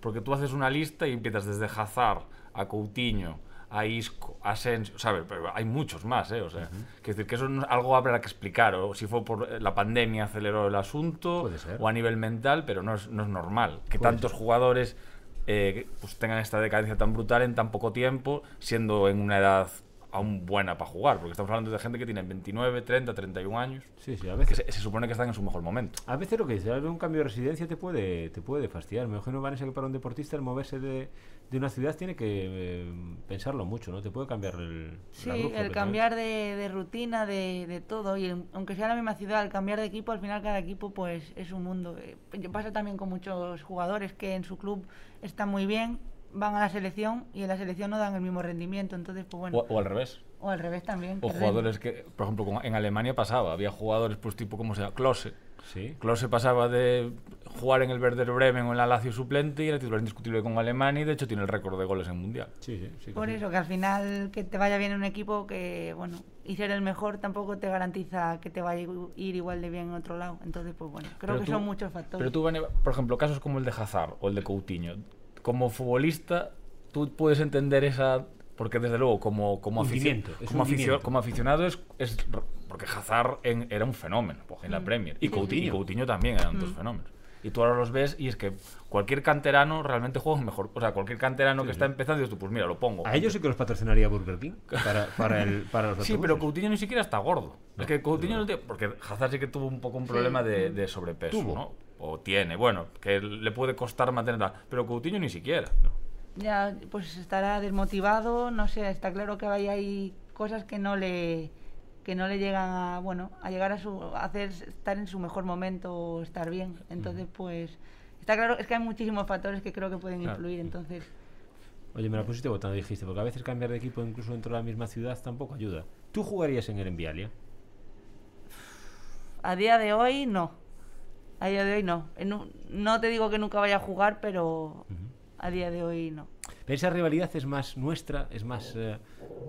Porque tú haces una lista y empiezas desde Hazard a Coutinho, a Isco, a Asensio, sabes, pero hay muchos más, ¿eh? O sea, que decir que eso no- algo habrá que explicar, o si fue por eh, la pandemia aceleró el asunto, Puede ser. o a nivel mental, pero no es, no es normal que Puede tantos jugadores eh, pues tengan esta decadencia tan brutal en tan poco tiempo, siendo en una edad aún buena para jugar, porque estamos hablando de gente que tiene 29, 30, 31 años, Sí, sí, a que veces, se, se supone que están en su mejor momento. a veces lo que dices, un cambio de residencia te puede, te puede fastidiar. Me imagino, Vanessa, que para un deportista el moverse de, de una ciudad tiene que eh, pensarlo mucho, ¿no? Te puede cambiar el. Sí, el cambiar de, de rutina, de, de todo, y aunque sea la misma ciudad, el cambiar de equipo, al final cada equipo pues es un mundo. Eh, Pasa también con muchos jugadores que en su club están muy bien, van a la selección y en la selección no dan el mismo rendimiento, entonces pues bueno, O, o al revés. o al revés también. O jugadores que, por ejemplo, como en Alemania pasaba, había jugadores pues tipo, ¿cómo se llama? Klose. Sí. Klose pasaba de jugar en el Werder Bremen o en la Lazio suplente y era titular indiscutible con Alemania y de hecho tiene el récord de goles en Mundial. Sí, sí, sí. que Por sí. eso, que al final que te vaya bien en un equipo que, bueno, y ser el mejor tampoco te garantiza que te vaya a ir igual de bien en otro lado. Entonces, pues bueno, creo Pero que tú- son muchos factores. Pero tú, por ejemplo, casos como el de Hazard o el de Coutinho, como futbolista, tú puedes entender esa. Porque desde luego, como, como, aficio- Hundimiento, es como, aficio- como aficionado, es, es porque Hazard en- era un fenómeno pues, en la Premier. Y Sí, Coutinho, sí. y Coutinho también eran dos fenómenos. Y tú ahora los ves y es que cualquier canterano realmente juega mejor. O sea, cualquier canterano que está empezando, dices tú, pues mira, lo pongo. A ellos sí que los patrocinaría Burger King para, para, el, para los Sí, pero. Coutinho ni siquiera está gordo. es que Coutinho no tiene- Porque Hazard sí que tuvo un poco un problema de, de sobrepeso, Tuvo. ¿no? O tiene, bueno, que le puede costar mantenerla. Pero Coutinho ni siquiera. Ya, pues estará desmotivado, no sé, está claro que hay, hay cosas que no le que no le llegan a, bueno, a llegar a su a hacer estar en su mejor momento o estar bien. Entonces, pues está claro, es que hay muchísimos factores que creo que pueden Claro. influir, entonces Oye, me la pusiste votando, dijiste, porque a veces cambiar de equipo incluso dentro de la misma ciudad tampoco ayuda. ¿Tú jugarías en el Envialia? a día de hoy no. A día de hoy no. No te digo que nunca vaya a jugar, pero a día de hoy no. ¿Pero esa rivalidad es más nuestra, es más eh,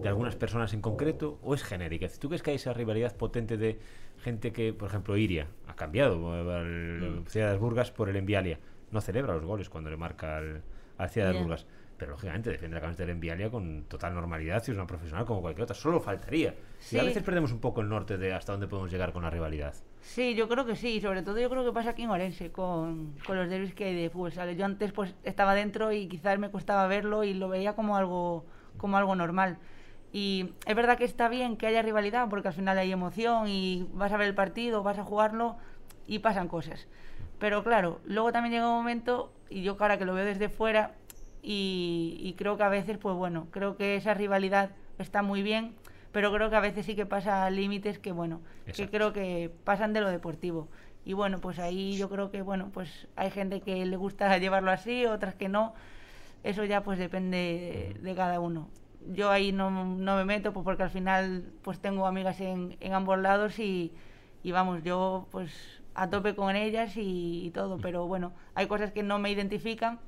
de algunas personas en concreto o es genérica? ¿Tú crees que hay esa rivalidad potente de gente que, por ejemplo, Iria ha cambiado eh, Mm. Ciudad de Burgas por el Envialia? no celebra los goles cuando le marca al, al Ciudad de. Burgas. Pero lógicamente defiende la camiseta del Envialia con total normalidad y es una profesional como cualquier otra. Solo faltaría. Y a Sí. veces perdemos un poco el norte de hasta dónde podemos llegar con la rivalidad. Sí, yo creo que sí, sobre todo yo creo que pasa aquí en Orense con, con los derbis que hay de fútbol sala. Yo antes pues estaba dentro y quizás me costaba verlo y lo veía como algo, como algo normal. Y es verdad que está bien que haya rivalidad porque al final hay emoción y vas a ver el partido, vas a jugarlo y pasan cosas. Pero claro, luego también llega un momento, y yo ahora que lo veo desde fuera, y, y creo que a veces, pues bueno, creo que esa rivalidad está muy bien, pero creo que a veces sí que pasa límites que, bueno, que Exacto. creo que pasan de lo deportivo. Y bueno, pues ahí yo creo que, bueno, pues hay gente que le gusta llevarlo así, otras que no. Eso ya pues depende de, de cada uno. Yo ahí no, no me meto pues porque al final pues tengo amigas en, en ambos lados y, y vamos, yo pues a tope con ellas y, y todo. Pero bueno, hay cosas que no me identifican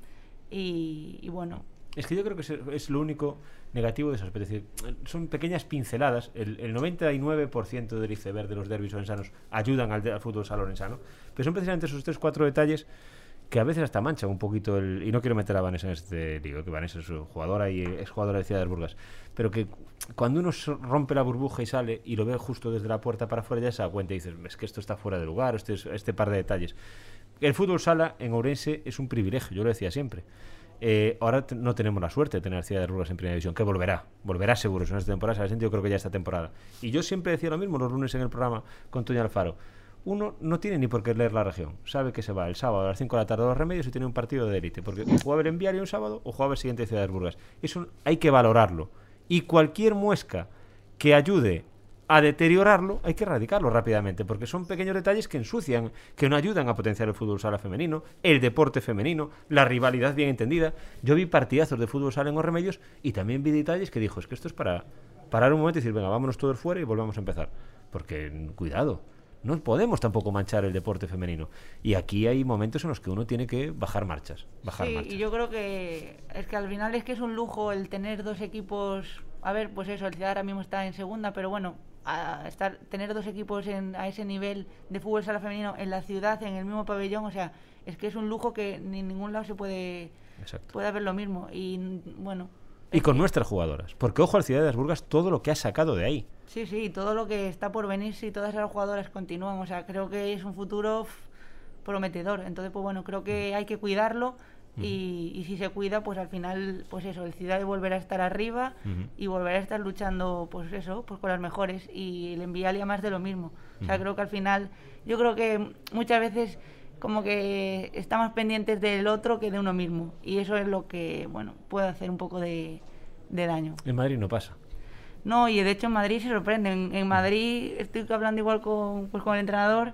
y, bueno, Es que yo creo que es, lo único negativo de eso. Es decir, son pequeñas pinceladas. El, el 99% del iceberg de los derbis orensanos ayudan al, de- al fútbol. Pero son precisamente esos 3-4 detalles que a veces hasta manchan un poquito. Y no quiero meter a Vanessa en este lío, que Vanessa es jugadora y es jugadora de Ciudad de Burgas. Pero que cuando uno rompe la burbuja y sale y lo ve justo desde la puerta para afuera, ya se da cuenta y dices, es que esto está fuera de lugar, este, es- este par de detalles. El fútbol sala en Ourense es un privilegio, yo lo decía siempre. Eh, ahora no tenemos la suerte de tener Ciudad de en primera división, que volverá, volverá seguro, si no esta temporada, se ha sentido creo que ya esta temporada. Y yo siempre decía lo mismo los lunes en el programa con Toño Alfaro. Uno no tiene ni por qué leer la región, sabe que se va el sábado a las 5 de la tarde a los remedios y tiene un partido de élite, porque o jugaba el enviario un sábado o jugaba el siguiente Ciudad de Burgas. Eso hay que valorarlo. Y cualquier muesca que ayude a deteriorarlo, hay que erradicarlo rápidamente, porque son pequeños detalles que ensucian, que no ayudan a potenciar el fútbol sala femenino, el deporte femenino, la rivalidad bien entendida. Yo vi partidazos de fútbol sala en los remedios y también vi detalles que dijo, es que esto es para parar un momento y decir, venga, vámonos todos fuera y volvamos a empezar. Porque, cuidado, no podemos tampoco manchar el deporte femenino. Y aquí hay momentos en los que uno tiene que bajar marchas. Bajar Sí, marchas. y yo creo que es que al final es que es un lujo el tener dos equipos. A ver, pues eso, el Ciudad ahora mismo está en segunda, pero bueno, a estar, tener dos equipos en, a ese nivel de fútbol sala femenino en la ciudad, en el mismo pabellón, o sea, es que es un lujo que ni en ningún lado se puede, Exacto. puede haber lo mismo. Y bueno, Y con nuestras jugadoras. Porque ojo al Ciudad de las Burgas todo lo que ha sacado de ahí. sí, sí, todo lo que está por venir, si todas las jugadoras continúan, o sea, creo que es un futuro prometedor. Entonces, pues bueno, creo que hay que cuidarlo. Y, y si se cuida, pues al final, pues eso, el Ciudad volverá a estar arriba Ujú. y volverá a estar luchando, pues eso, pues con las mejores. Y el Envialia más de lo mismo. O sea, creo que al final, yo creo que muchas veces como que estamos pendientes del otro que de uno mismo. Y eso es lo que, bueno, puede hacer un poco de, de daño. En Madrid no pasa. No, y de hecho en Madrid se sorprenden. En Madrid estoy hablando igual con, pues, con el entrenador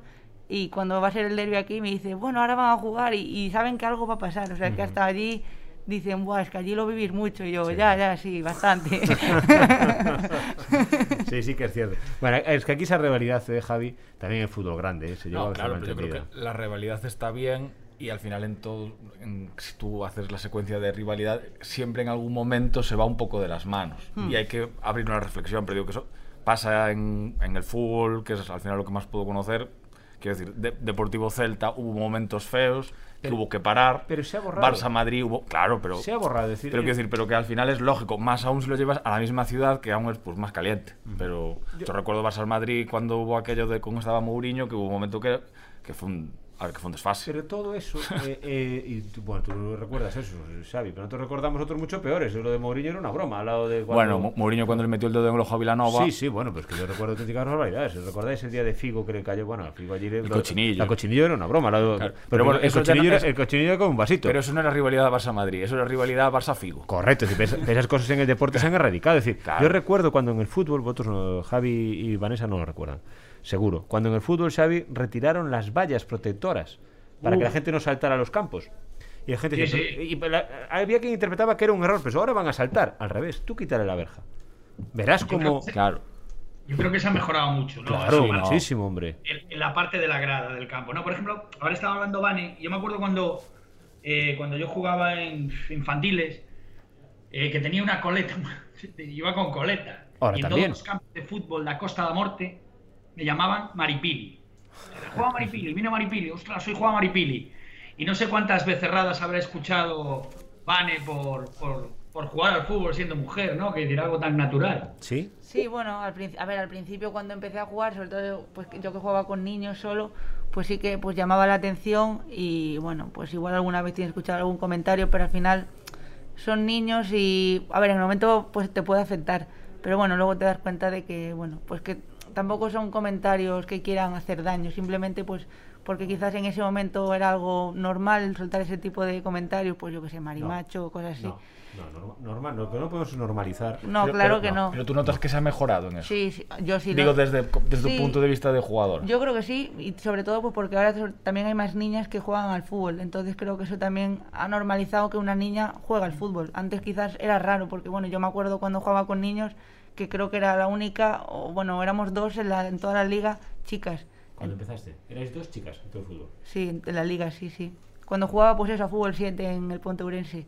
y cuando va a ser el derbi aquí me dice, bueno, ahora van a jugar y, y saben que algo va a pasar. O sea, que hasta allí dicen, Buah, es que allí lo vivís mucho. Y yo, Sí. ya, ya, sí, bastante. sí, sí que es cierto. Bueno, es que aquí esa rivalidad, eh, Javi, también en fútbol grande, eh, se lleva No, claro, pero yo creo que la rivalidad está bien y al final en todo, en- si tú haces la secuencia de rivalidad, siempre en algún momento se va un poco de las manos y hay que abrir una reflexión, pero digo que eso pasa en, en el fútbol, que es al final lo que más puedo conocer. Quiero decir, de- Deportivo Celta hubo momentos feos que Pero- hubo que parar. pero se ha borrado. Barça Madrid hubo, claro, pero Se ha borrado, decir, pero eh, quiero decir, pero que al final es lógico, más aún si lo llevas a la misma ciudad que aún es pues más caliente. Pero yo, recuerdo Barça Madrid cuando hubo aquello de cómo estaba Mourinho, que hubo un momento que, que fue un a ver, fue un desfase. Pero todo eso, eh, eh, y tú, bueno, tú recuerdas eso, Xavi, pero nosotros recordamos otros mucho peores. Lo de Mourinho era una broma al lado de cuando... Bueno, Mo- Mourinho cuando le metió el dedo en el ojo a Villanova. Sí, sí, bueno, pues que yo recuerdo auténticas barbaridades. ¿Recordáis el día de Figo que le cayó? Bueno, Figo allí... le- El cochinillo. La cochinillo era una broma. la- Claro, pero bueno, el, cochinillo no era, es- el cochinillo era como un vasito. Pero eso no era rivalidad Barça-Madrid, eso era rivalidad Barça-Figo. Correcto, es esas cosas en el deporte se han erradicado. Es decir, Claro. yo recuerdo cuando en el fútbol, vosotros, no, Javi y Vanessa no lo recuerdan, seguro, cuando en el fútbol, Xavi, retiraron las vallas protectoras para que la gente no saltara a los campos. Y la gente Sí, decía, sí. pero- y la- había quien interpretaba que era un error, pero ahora van a saltar. Al revés, tú quítale la verja. Verás creo Claro. Yo creo que se ha mejorado mucho, ¿no? Claro, muchísimo, hombre. en, en la parte de la grada del campo. No, por ejemplo, ahora estaba hablando Vane, yo me acuerdo cuando, eh, cuando yo jugaba en infantiles, eh, que tenía una coleta, iba con coleta. Ahora y en también. todos los campos de fútbol de la Costa da Morte me llamaban Maripili. Juega Maripili, viene Maripili, ostras, soy Juan Maripili. Y no sé cuántas becerradas habrá escuchado Vane por, por, por jugar al fútbol siendo mujer, ¿no? Que decir algo tan natural. ¿Sí? Sí, bueno, al a ver, al principio cuando empecé a jugar, sobre todo pues yo que jugaba con niños solo, pues sí que pues llamaba la atención y bueno, pues igual alguna vez tienes que escuchar algún comentario, pero al final son niños y a ver, en el momento pues te puede afectar, pero bueno, luego te das cuenta de que bueno, pues que tampoco son comentarios que quieran hacer daño, simplemente pues porque quizás en ese momento era algo normal soltar ese tipo de comentarios, pues yo que sé, marimacho, cosas así. No, no, norma- normal, que no podemos normalizar. No, Pero- claro pero- que no. Pero tú notas que se ha mejorado en eso. Sí, sí, yo sí. Digo, lo- desde, desde Sí. tu punto de vista de jugador. Yo creo que sí, y sobre todo pues porque ahora también hay más niñas que juegan al fútbol, entonces creo que eso también ha normalizado que una niña juega al fútbol. Antes quizás era raro, porque bueno, yo me acuerdo cuando jugaba con niños que creo que era la única, o bueno, éramos dos en, la, en toda la liga chicas. Cuando empezaste, erais dos chicas en todo el fútbol. Sí, en- la liga, sí, sí. Cuando jugaba pues eso, a fútbol 7 en el Ponte Urense.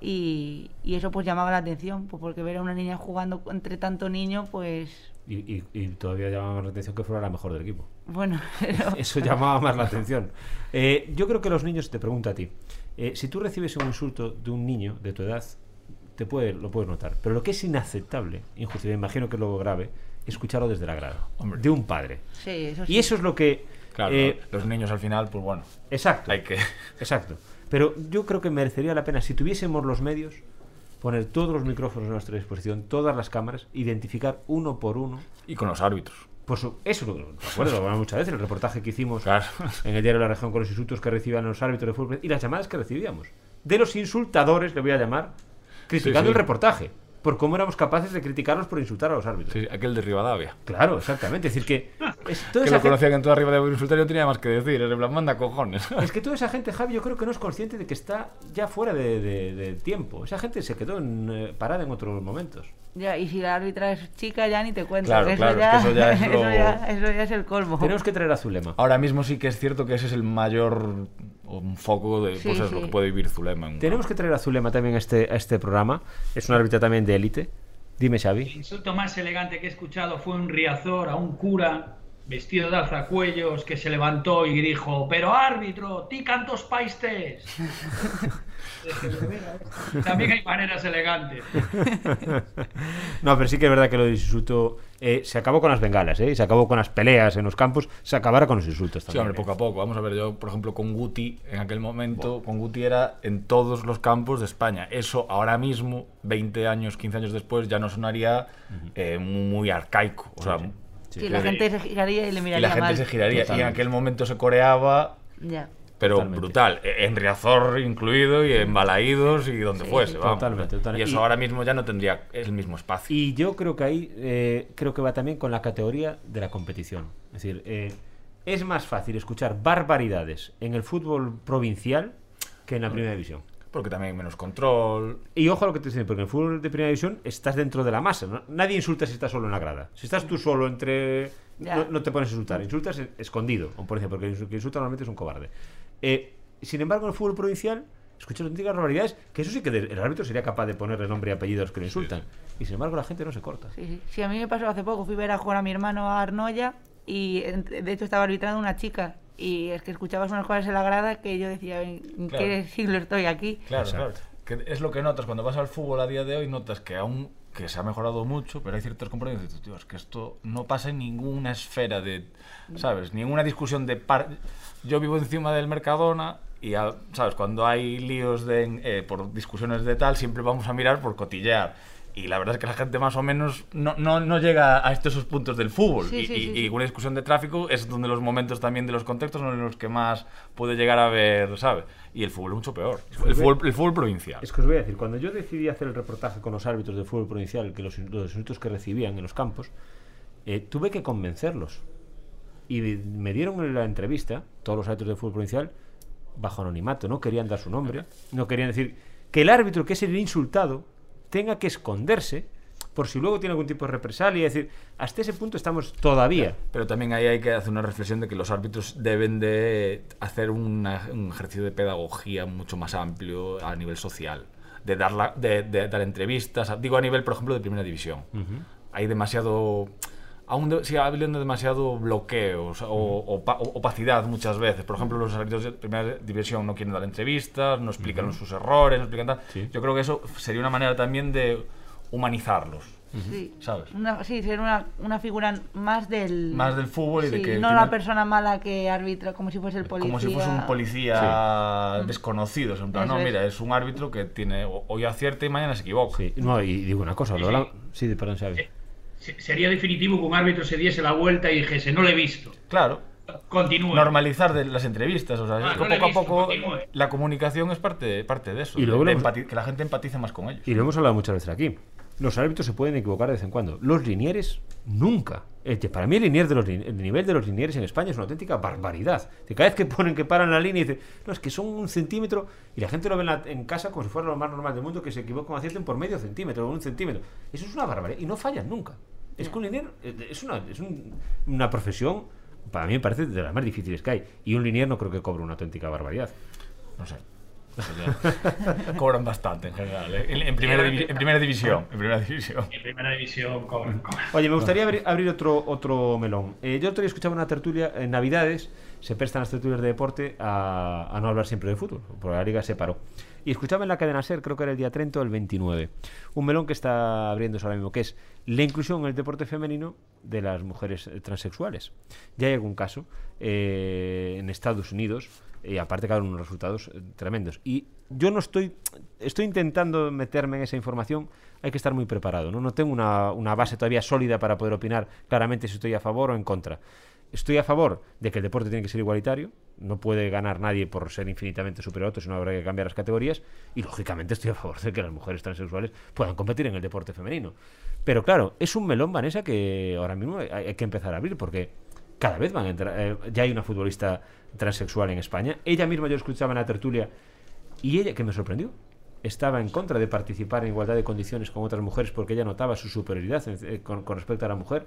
Y, y eso pues llamaba la atención, pues porque ver a una niña jugando entre tanto niño, pues Y, y- y todavía llamaba más la atención que fuera la mejor del equipo. bueno, pero- Eso llamaba más la atención. Eh, yo creo que los niños, te pregunto a ti, eh, si tú recibes un insulto de un niño de tu edad, te puede, lo puedes notar. Pero lo que es inaceptable, injusto, me imagino que es lo grave, es escucharlo desde la grada, Hombre. de un padre. sí, eso sí. Y eso es lo que... Claro, eh, los niños al final, pues bueno, exacto. hay que... Exacto. Pero yo creo que merecería la pena, si tuviésemos los medios, poner todos los micrófonos a nuestra disposición, todas las cámaras, identificar uno por uno. Y con los árbitros. Por su, eso lo hablamos muchas veces, el reportaje que hicimos Claro. en el diario de la región con los insultos que recibían los árbitros de fútbol y las llamadas que recibíamos. De los insultadores, le voy a llamar, criticando Sí, sí. el reportaje. Por cómo éramos capaces de criticarlos por insultar a los árbitros. Sí, aquel de Rivadavia. Claro, exactamente. Es decir, que. Es, toda Que esa lo gente- conocían en toda Rivadavia insultar y no tenía más que decir. Era en plan, manda cojones. Es que toda esa gente, Javi, yo creo que no es consciente de que está ya fuera de, de- de tiempo. Esa gente se quedó en, eh, parada en otros momentos. Ya, y si la árbitra es chica, ya ni te cuento. Claro, eso, claro, es ya, que eso ya es lo- ya- eso ya es el colmo. Tenemos que traer a Zulema. Ahora mismo sí que es cierto que ese es el mayor un foco de Sí, pues, es sí. lo que puede vivir Zulema. en un Tenemos que traer a Zulema también a este, a este programa. Es una árbitra también de élite. Dime, El Xavi. insulto más elegante que he escuchado fue un riazor a un cura vestido de alzacuellos que se levantó y dijo, pero árbitro, ti cantos paistes. También hay maneras elegantes. No, pero sí que es verdad que lo insulto eh, se acabó con las bengalas, ¿eh? Y se acabó con las peleas en los campos. Se acabará con los insultos Sí, también. hombre, poco a poco. Vamos a ver, yo, por ejemplo, con Guti, en aquel momento, con Guti era en todos los campos de España. Eso ahora mismo, 20 años, 15 años después, ya no sonaría eh, muy, arcaico. O sea, Sí, la gente se giraría y le y miraría la gente mal. se giraría. Y en aquel momento se coreaba, Ya. Pero Totalmente. brutal. e- En Riazor incluido y en Balaídos y donde Sí, fuese. vamos. Totalmente, totalmente. Y eso Y- ahora mismo ya no tendría el mismo espacio. Y yo creo que ahí eh, creo que va también con la categoría de la competición. Es decir, eh, es más fácil escuchar barbaridades en el fútbol provincial que en la primera división. Porque también hay menos control. Y ojo a lo que te diciendo, porque en el fútbol de primera división estás dentro de la masa. ¿no? Nadie insulta si estás solo en la grada. Si estás tú solo entre. No, no te pones a insultar, insultas escondido, por ejemplo, porque el que insulta normalmente es un cobarde. Eh, sin embargo, en el fútbol provincial, escuchas auténticas barbaridades, que eso sí que el árbitro sería capaz de ponerle nombre y apellido a los que le insultan. Y sin embargo, la gente no se corta. Sí, sí. Sí, a mí me pasó hace poco. Fui a ver a jugar a mi hermano a Arnoya y de hecho estaba arbitrando una chica. Y es que escuchabas unas cosas en la grada que yo decía, ¿en Claro. qué siglo estoy aquí? Claro, Exacto. claro. Que es lo que notas cuando vas al fútbol a día de hoy, notas que aún que se ha mejorado mucho, pero hay ciertos componentes dices, tío, es que esto no pasa en ninguna esfera de, ¿sabes? Ninguna discusión de par... Yo vivo encima del Mercadona y, ¿sabes? Cuando hay líos de, eh, por discusiones de tal, siempre vamos a mirar por cotillear. Y la verdad es que la gente más o menos no, no, no llega a estos esos puntos del fútbol. Sí, y, sí, y- sí, y una discusión de tráfico es donde los momentos también de los contextos son en los que más puede llegar a ver, ¿sabes? Y el fútbol es mucho peor. El fútbol, el fútbol provincial. Es que os voy a decir, cuando yo decidí hacer el reportaje con los árbitros de fútbol provincial, que los, los insultos que recibían en los campos, eh, tuve que convencerlos. Y me dieron la entrevista, todos los árbitros de fútbol provincial, bajo anonimato, no querían dar su nombre, no querían decir que el árbitro, que es el insultado, tenga que esconderse por si luego tiene algún tipo de represalia. Es decir, hasta ese punto estamos todavía. Pero también ahí hay que hacer una reflexión de que los árbitros deben de hacer una- un ejercicio de pedagogía mucho más amplio a nivel social. De dar, la- de, de dar entrevistas, digo a nivel, por ejemplo, de primera división. Hay demasiado... aún de- sigue habiendo demasiado bloqueos o, opa- o- opacidad muchas veces. Por ejemplo, los árbitros de primera división no quieren dar entrevistas, no explican sus errores, no explican tal. Sí. Yo creo que eso sería una manera también de humanizarlos, Sí. ¿sabes? Una, sí, ser una, una figura más del... Más del fútbol y de Sí, que no tiene- la persona mala que arbitra como si fuese el policía. Como si fuese un policía desconocido. En plan, no, es. mira, es un árbitro que tiene hoy acierta y mañana se equivoca. Sí, no, y digo una cosa, Sí, lo sí. Sí, perdón, Xavi. Se- Sería definitivo que un árbitro se diese la vuelta y dijese, no lo he visto. Claro. Continúe. Normalizar de las entrevistas, o sea, Ah, es no poco a poco continúe. la comunicación es parte, parte de eso, Y de- luego de hemos- que la gente empatice más con ellos. Y lo hemos hablado muchas veces aquí. Los árbitros se pueden equivocar de vez en cuando. Los linieres, nunca. Es que para mí el, linier de los, el nivel de los linieres en España es una auténtica barbaridad. Que cada vez que ponen que paran la línea y dicen, no, es que son un centímetro, y la gente lo ve en, la- en casa como si fuera lo más normal del mundo, que se equivocan acierten por medio centímetro o un centímetro. Eso es una barbaridad. Y no fallan nunca. Es que un linier eh, es una, es un- una profesión, para mí me parece de las más difíciles que hay. Y un linier no creo que cobre una auténtica barbaridad. No sé. Cobran bastante en general, ¿eh? en, en primera en primera división. En primera división. En primera división cobran, cobran. Oye, me gustaría abrir, abrir otro, otro melón. Eh, yo otro día escuchaba una tertulia en Navidades, se prestan las tertulias de deporte a, a no hablar siempre de fútbol, porque la liga se paró. Y escuchaba en la cadena SER, creo que era el día 30 o el 29, un melón que está abriéndose ahora mismo, que es la inclusión en el deporte femenino de las mujeres eh, transexuales. Ya hay algún caso eh, en Estados Unidos, y aparte que unos resultados eh, tremendos. Y yo no estoy, estoy intentando meterme en esa información, hay que estar muy preparado, ¿no? No tengo una, una base todavía sólida para poder opinar claramente si estoy a favor o en contra. Estoy a favor de que el deporte tiene que ser igualitario, no puede ganar nadie por ser infinitamente superior a otro, sino habrá que cambiar las categorías, y lógicamente estoy a favor de que las mujeres transexuales puedan competir en el deporte femenino. Pero claro, es un melón, Vanessa, que ahora mismo hay, que empezar a abrir, porque cada vez van a entrar, eh, ya hay una futbolista transexual en España, ella misma yo escuchaba en la tertulia, y ella, que me sorprendió, estaba en contra de participar en igualdad de condiciones con otras mujeres porque ella notaba su superioridad eh, con respecto a la mujer.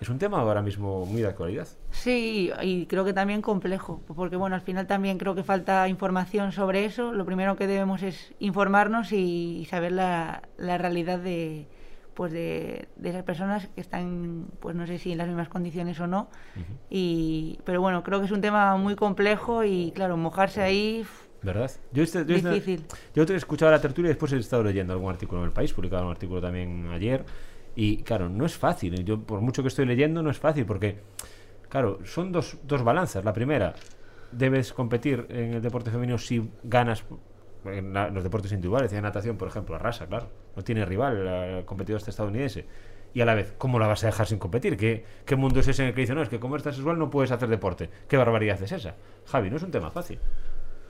Es un tema ahora mismo muy de actualidad. Sí, y creo que también complejo, porque bueno, al final también creo que falta información sobre eso. Lo primero que debemos es informarnos y saber la, la realidad de pues de, de esas personas que están, pues no sé si en las mismas condiciones o no. y, pero bueno, creo que es un tema muy complejo y claro, mojarse ahí uf, ¿Verdad? Yo, este- yo este- Difícil. yo te he escuchado la tertulia y después he estado leyendo algún artículo en el país, publicado un artículo también ayer. Y claro, no es fácil. ¿eh? Yo, por mucho que estoy leyendo, no es fácil porque, claro, son dos, dos balanzas. La primera, debes competir en el deporte femenino si ganas en los deportes individuales, en natación, por ejemplo, arrasa, claro. No tiene rival el competidor este estadounidense. Y a la vez, ¿cómo la vas a dejar sin competir? ¿Qué, ¿Qué mundo es ese en el que dice, no, es que como estás sexual no puedes hacer deporte? ¿Qué barbaridad es esa? Javi, no es un tema fácil.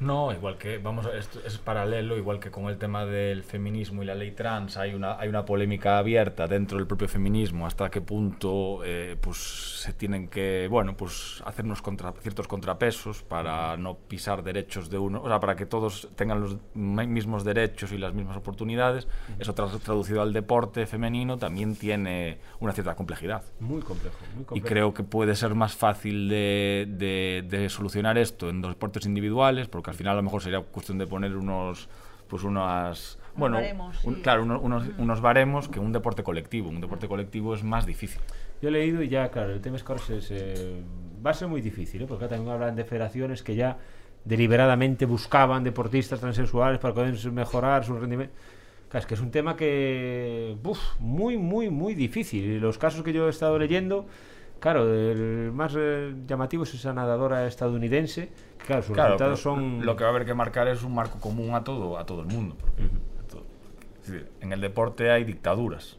No, igual que, vamos, a- esto es paralelo, igual que con el tema del feminismo y la ley trans, hay una, hay una polémica abierta dentro del propio feminismo, hasta qué punto eh, pues se tienen que, bueno, pues hacer unos contra- ciertos contrapesos para no pisar derechos de uno, o sea, para que todos tengan los mi- mismos derechos y las mismas oportunidades. Eso tra- traducido al deporte femenino también tiene una cierta complejidad. Muy complejo, muy complejo. Y creo que puede ser más fácil de, de- de solucionar esto en deportes individuales, porque al final a lo mejor sería cuestión de poner unos pues unas bueno baremos, un- sí. claro unos, unos, unos baremos que un deporte colectivo un deporte colectivo es más difícil Yo he leído y ya, claro, el tema es que se- va a ser muy difícil, ¿eh? porque también hablan de federaciones que ya deliberadamente buscaban deportistas transexuales para poder mejorar su rendimiento. Claro, es que es un tema que, uf, muy, muy, muy difícil. Y los casos que yo he estado leyendo, claro, el más eh, llamativo es esa nadadora estadounidense. Claro, sus Claro, resultados son... lo que va a haber que marcar es un marco común a todo a todo el mundo porque a todo- es decir, en el deporte hay dictaduras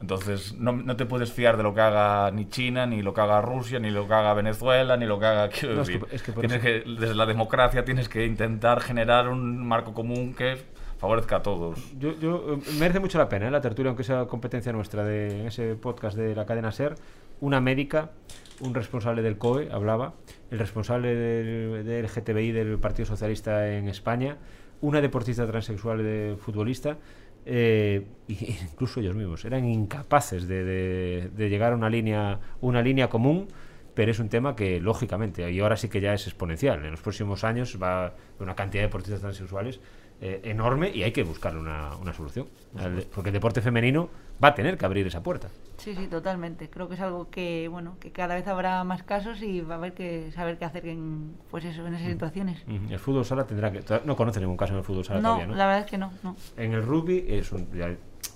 entonces no, no te puedes fiar de lo que haga ni China ni lo que haga Rusia ni lo que haga Venezuela ni lo que haga quiero No, es que- es que tienes que desde la democracia tienes que intentar generar un marco común que favorezca a todos Yo, yo, eh, merece mucho la pena ¿eh? la tertulia, aunque sea competencia nuestra de, en ese podcast de la cadena SER. Una médica, un responsable del COE, hablaba, el responsable del, del GTBI del Partido Socialista en España, una deportista transexual de futbolista, eh, incluso ellos mismos eran incapaces de, de- de llegar a una línea, una línea común. Pero es un tema que, lógicamente, y ahora sí que ya es exponencial. En los próximos años va una cantidad de deportistas transexuales eh, enorme y hay que buscarle una, una solución. Al- Porque el deporte femenino va a tener que abrir esa puerta. Sí, sí, totalmente. Creo que es algo que, bueno, que cada vez habrá más casos y va a haber que saber qué hacer en, pues eso, en esas situaciones. El fútbol sala tendrá que. No conoce ningún caso en el fútbol sala No, todavía, ¿no? la verdad es que no, no. En el rugby es, un-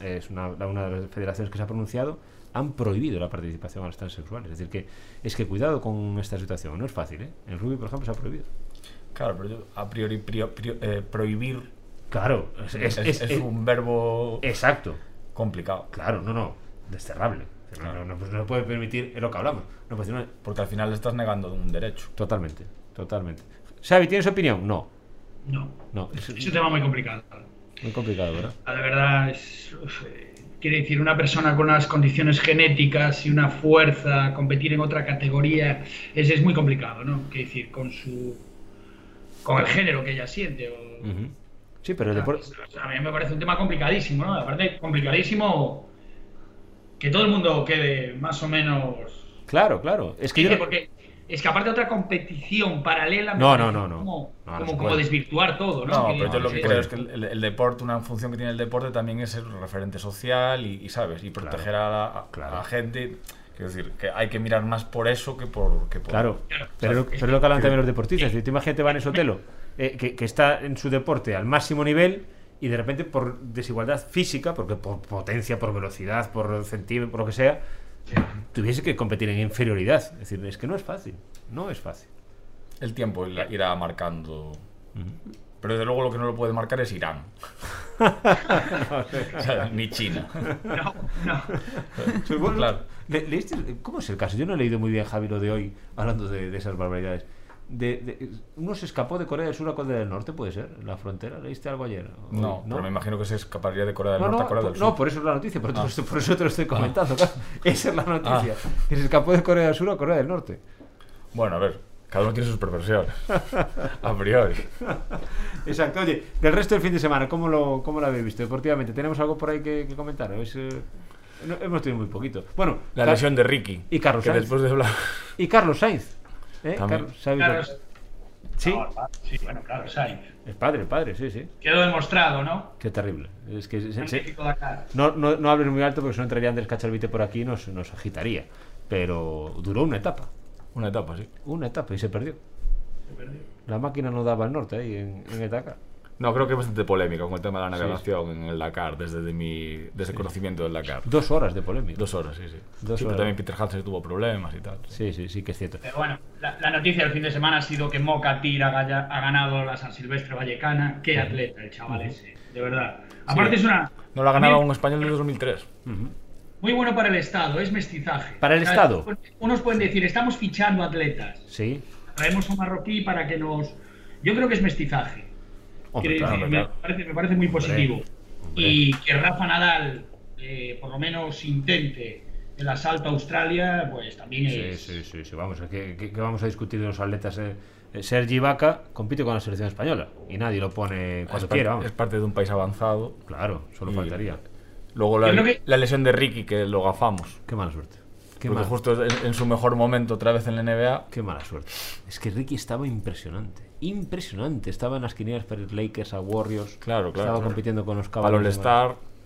es una, una de las federaciones que se ha pronunciado. Han prohibido la participación a los transexuales. Es decir, que es que cuidado con esta situación. No es fácil, ¿eh? En el rugby, por ejemplo, se ha prohibido. Claro, pero yo a priori prio- prio- eh, prohibir Claro, es, es, es- es es- un verbo exacto. Complicado. Claro, no, no. Desterrable. No, no, no, pues no puede permitir es lo que hablamos. No puede decir, no, Porque al final le estás negando un derecho. Totalmente, totalmente. Xavi, ¿tienes opinión? No, No. no. Es Es un tema muy complicado. muy complicado, ¿verdad? La de verdad es. uf, eh, quiere decir, una persona con unas condiciones genéticas y una fuerza, competir en otra categoría, es, es muy complicado, ¿no? Quiere decir, con su. con el género que ella siente. o-. Sí, pero el deporte... A mí me parece un tema complicadísimo, ¿no? Aparte, complicadísimo que todo el mundo quede más o menos. Claro, claro. Es que yo... Porque es que aparte otra competición paralela. No, no, no, no. Como, No, no como, desvirtuar todo, ¿no? No, pero yo lo que creo es que el, el- el deporte, una función que tiene el deporte también es ser referente social y, y, ¿sabes? Y proteger a, la, a- Claro. a la gente. Quiero decir, que hay que mirar más por eso que por. Que por Claro, Claro. pero, lo- pero es lo que hablan también los deportistas. Decir, tú imagínate Vanessa Sotelo, eh, que, que está en su deporte al máximo nivel y de repente por desigualdad física, porque por potencia, por velocidad, por centímetro, por lo que sea, tuviese que competir en inferioridad. Es decir, es que no es fácil. No es fácil. El tiempo irá marcando. Pero desde luego lo que no lo puede marcar es Irán. O sea, ni China. No, no. Claro. ¿Cómo es el caso? Yo no he leído muy bien, Javi, lo de hoy, hablando de, de esas barbaridades. De, de- uno se escapó de Corea del Sur a Corea del Norte, ¿puede ser? ¿En la frontera? ¿Leíste algo ayer? ¿O- No, pero me imagino que se escaparía de Corea del No, Norte no, a Corea del no, Sur. por eso es la noticia, por, Ah. eso- por eso te lo estoy comentando. claro. Esa es la noticia. Que se escapó de Corea del Sur a Corea del Norte. Bueno, a ver, cada uno tiene sus perversiones. a priori. Exacto. Oye, del resto del fin de semana, ¿cómo lo, cómo lo habéis visto deportivamente? ¿Tenemos algo por ahí que, que comentar? ¿Habéis, eh, no- hemos tenido muy poquito. Bueno, La lesión de Ricky. Y Carlos Que Sainz. después de hablar. y Carlos Sainz. ¿Eh? También. Carlos, ¿sabes Claro, lo- es- Sí, no, sí, bueno, claro, Sainz. el padre, el padre, sí, sí. Quedó demostrado, ¿no? Qué terrible. Es que se- se- no, no, no hables muy alto porque si no entraría Andrés Cachalvite por aquí y nos, nos agitaría. Pero duró una etapa. Una etapa, sí. Una etapa y se perdió. La máquina no daba al norte ahí en, en el Dakar. No, creo que es bastante polémica con el tema de la navegación en el Dakar, desde de mi desde el conocimiento del Dakar. Dos horas de polémica. Dos horas, sí, sí. Dos Sí, pero horas. también Peter Hansen tuvo problemas y tal. Sí, sí, sí que es cierto. Pero bueno, la, la noticia del fin de semana ha sido que Moca Tira ha, ha ganado la San Silvestre Vallecana. Qué atleta el chaval ese, de verdad. Aparte es una... No la ganaba muy- un español desde 2003. Muy bueno para el Estado, es mestizaje. ¿Para el O sea, Estado? Unos pueden decir, estamos fichando atletas. Sí. Traemos un marroquí para que nos... Yo creo que es mestizaje. Hombre, Quiere claro, decir, claro. me, parece, me parece muy positivo. hombre. Y que Rafa Nadal, eh, por lo menos, intente el asalto a Australia, pues también Sí, es... sí, sí, sí, vamos, ¿qué, qué- qué vamos a discutir de los atletas? Eh, eh, Sergi Vaca compite con la selección española y nadie lo pone cuando quiera, vamos. es parte de un país avanzado. Claro, solo Y- faltaría. Luego la, que- la lesión de Ricky, que lo gafamos. Qué mala suerte. Qué, Porque justo en, en su mejor momento otra vez en la NBA. qué mala suerte. Es que Ricky estaba impresionante. Impresionante. Estaba en las quinielas para ir Lakers a Warriors. Claro, claro, Estaba claro. compitiendo con los Para el caballos. Mar- All-Star.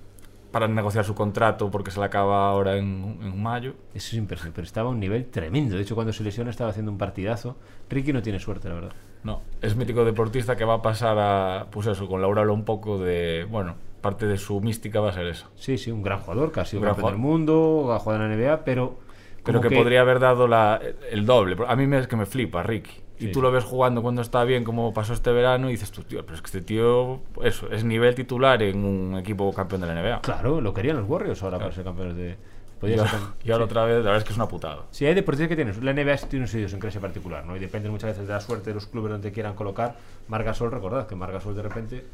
Para negociar su contrato porque se le acaba ahora en, en mayo. Eso es impresionante. Pero estaba a un nivel tremendo. De hecho, cuando se lesiona estaba haciendo un partidazo. Ricky no tiene suerte, la verdad. No, es mítico deportista que va a pasar a, pues eso, con Laura un poco de, bueno, parte de su mística va a ser esa. Sí, sí, un gran jugador, casi un gran campeón del jugador. mundo, ha jugado en la NBA, pero. Pero que, podría haber dado la, el doble. A mí me, es que me flipa, Ricky. Y tú sí. lo ves jugando cuando está bien, como pasó este verano, y dices tú, tío, pero es que este tío, eso, es nivel titular en un equipo campeón de la NBA. Claro, lo querían los Warriors ahora para ser campeones de. Y ahora, ser y ahora sí. otra vez, la verdad es que es una putada. Sí, hay deportistas que tienen. La NBA tiene una idiosincrasia particular, ¿no? Y depende muchas veces de la suerte de los clubes donde quieran colocar. Margasol, recordad que Margasol de repente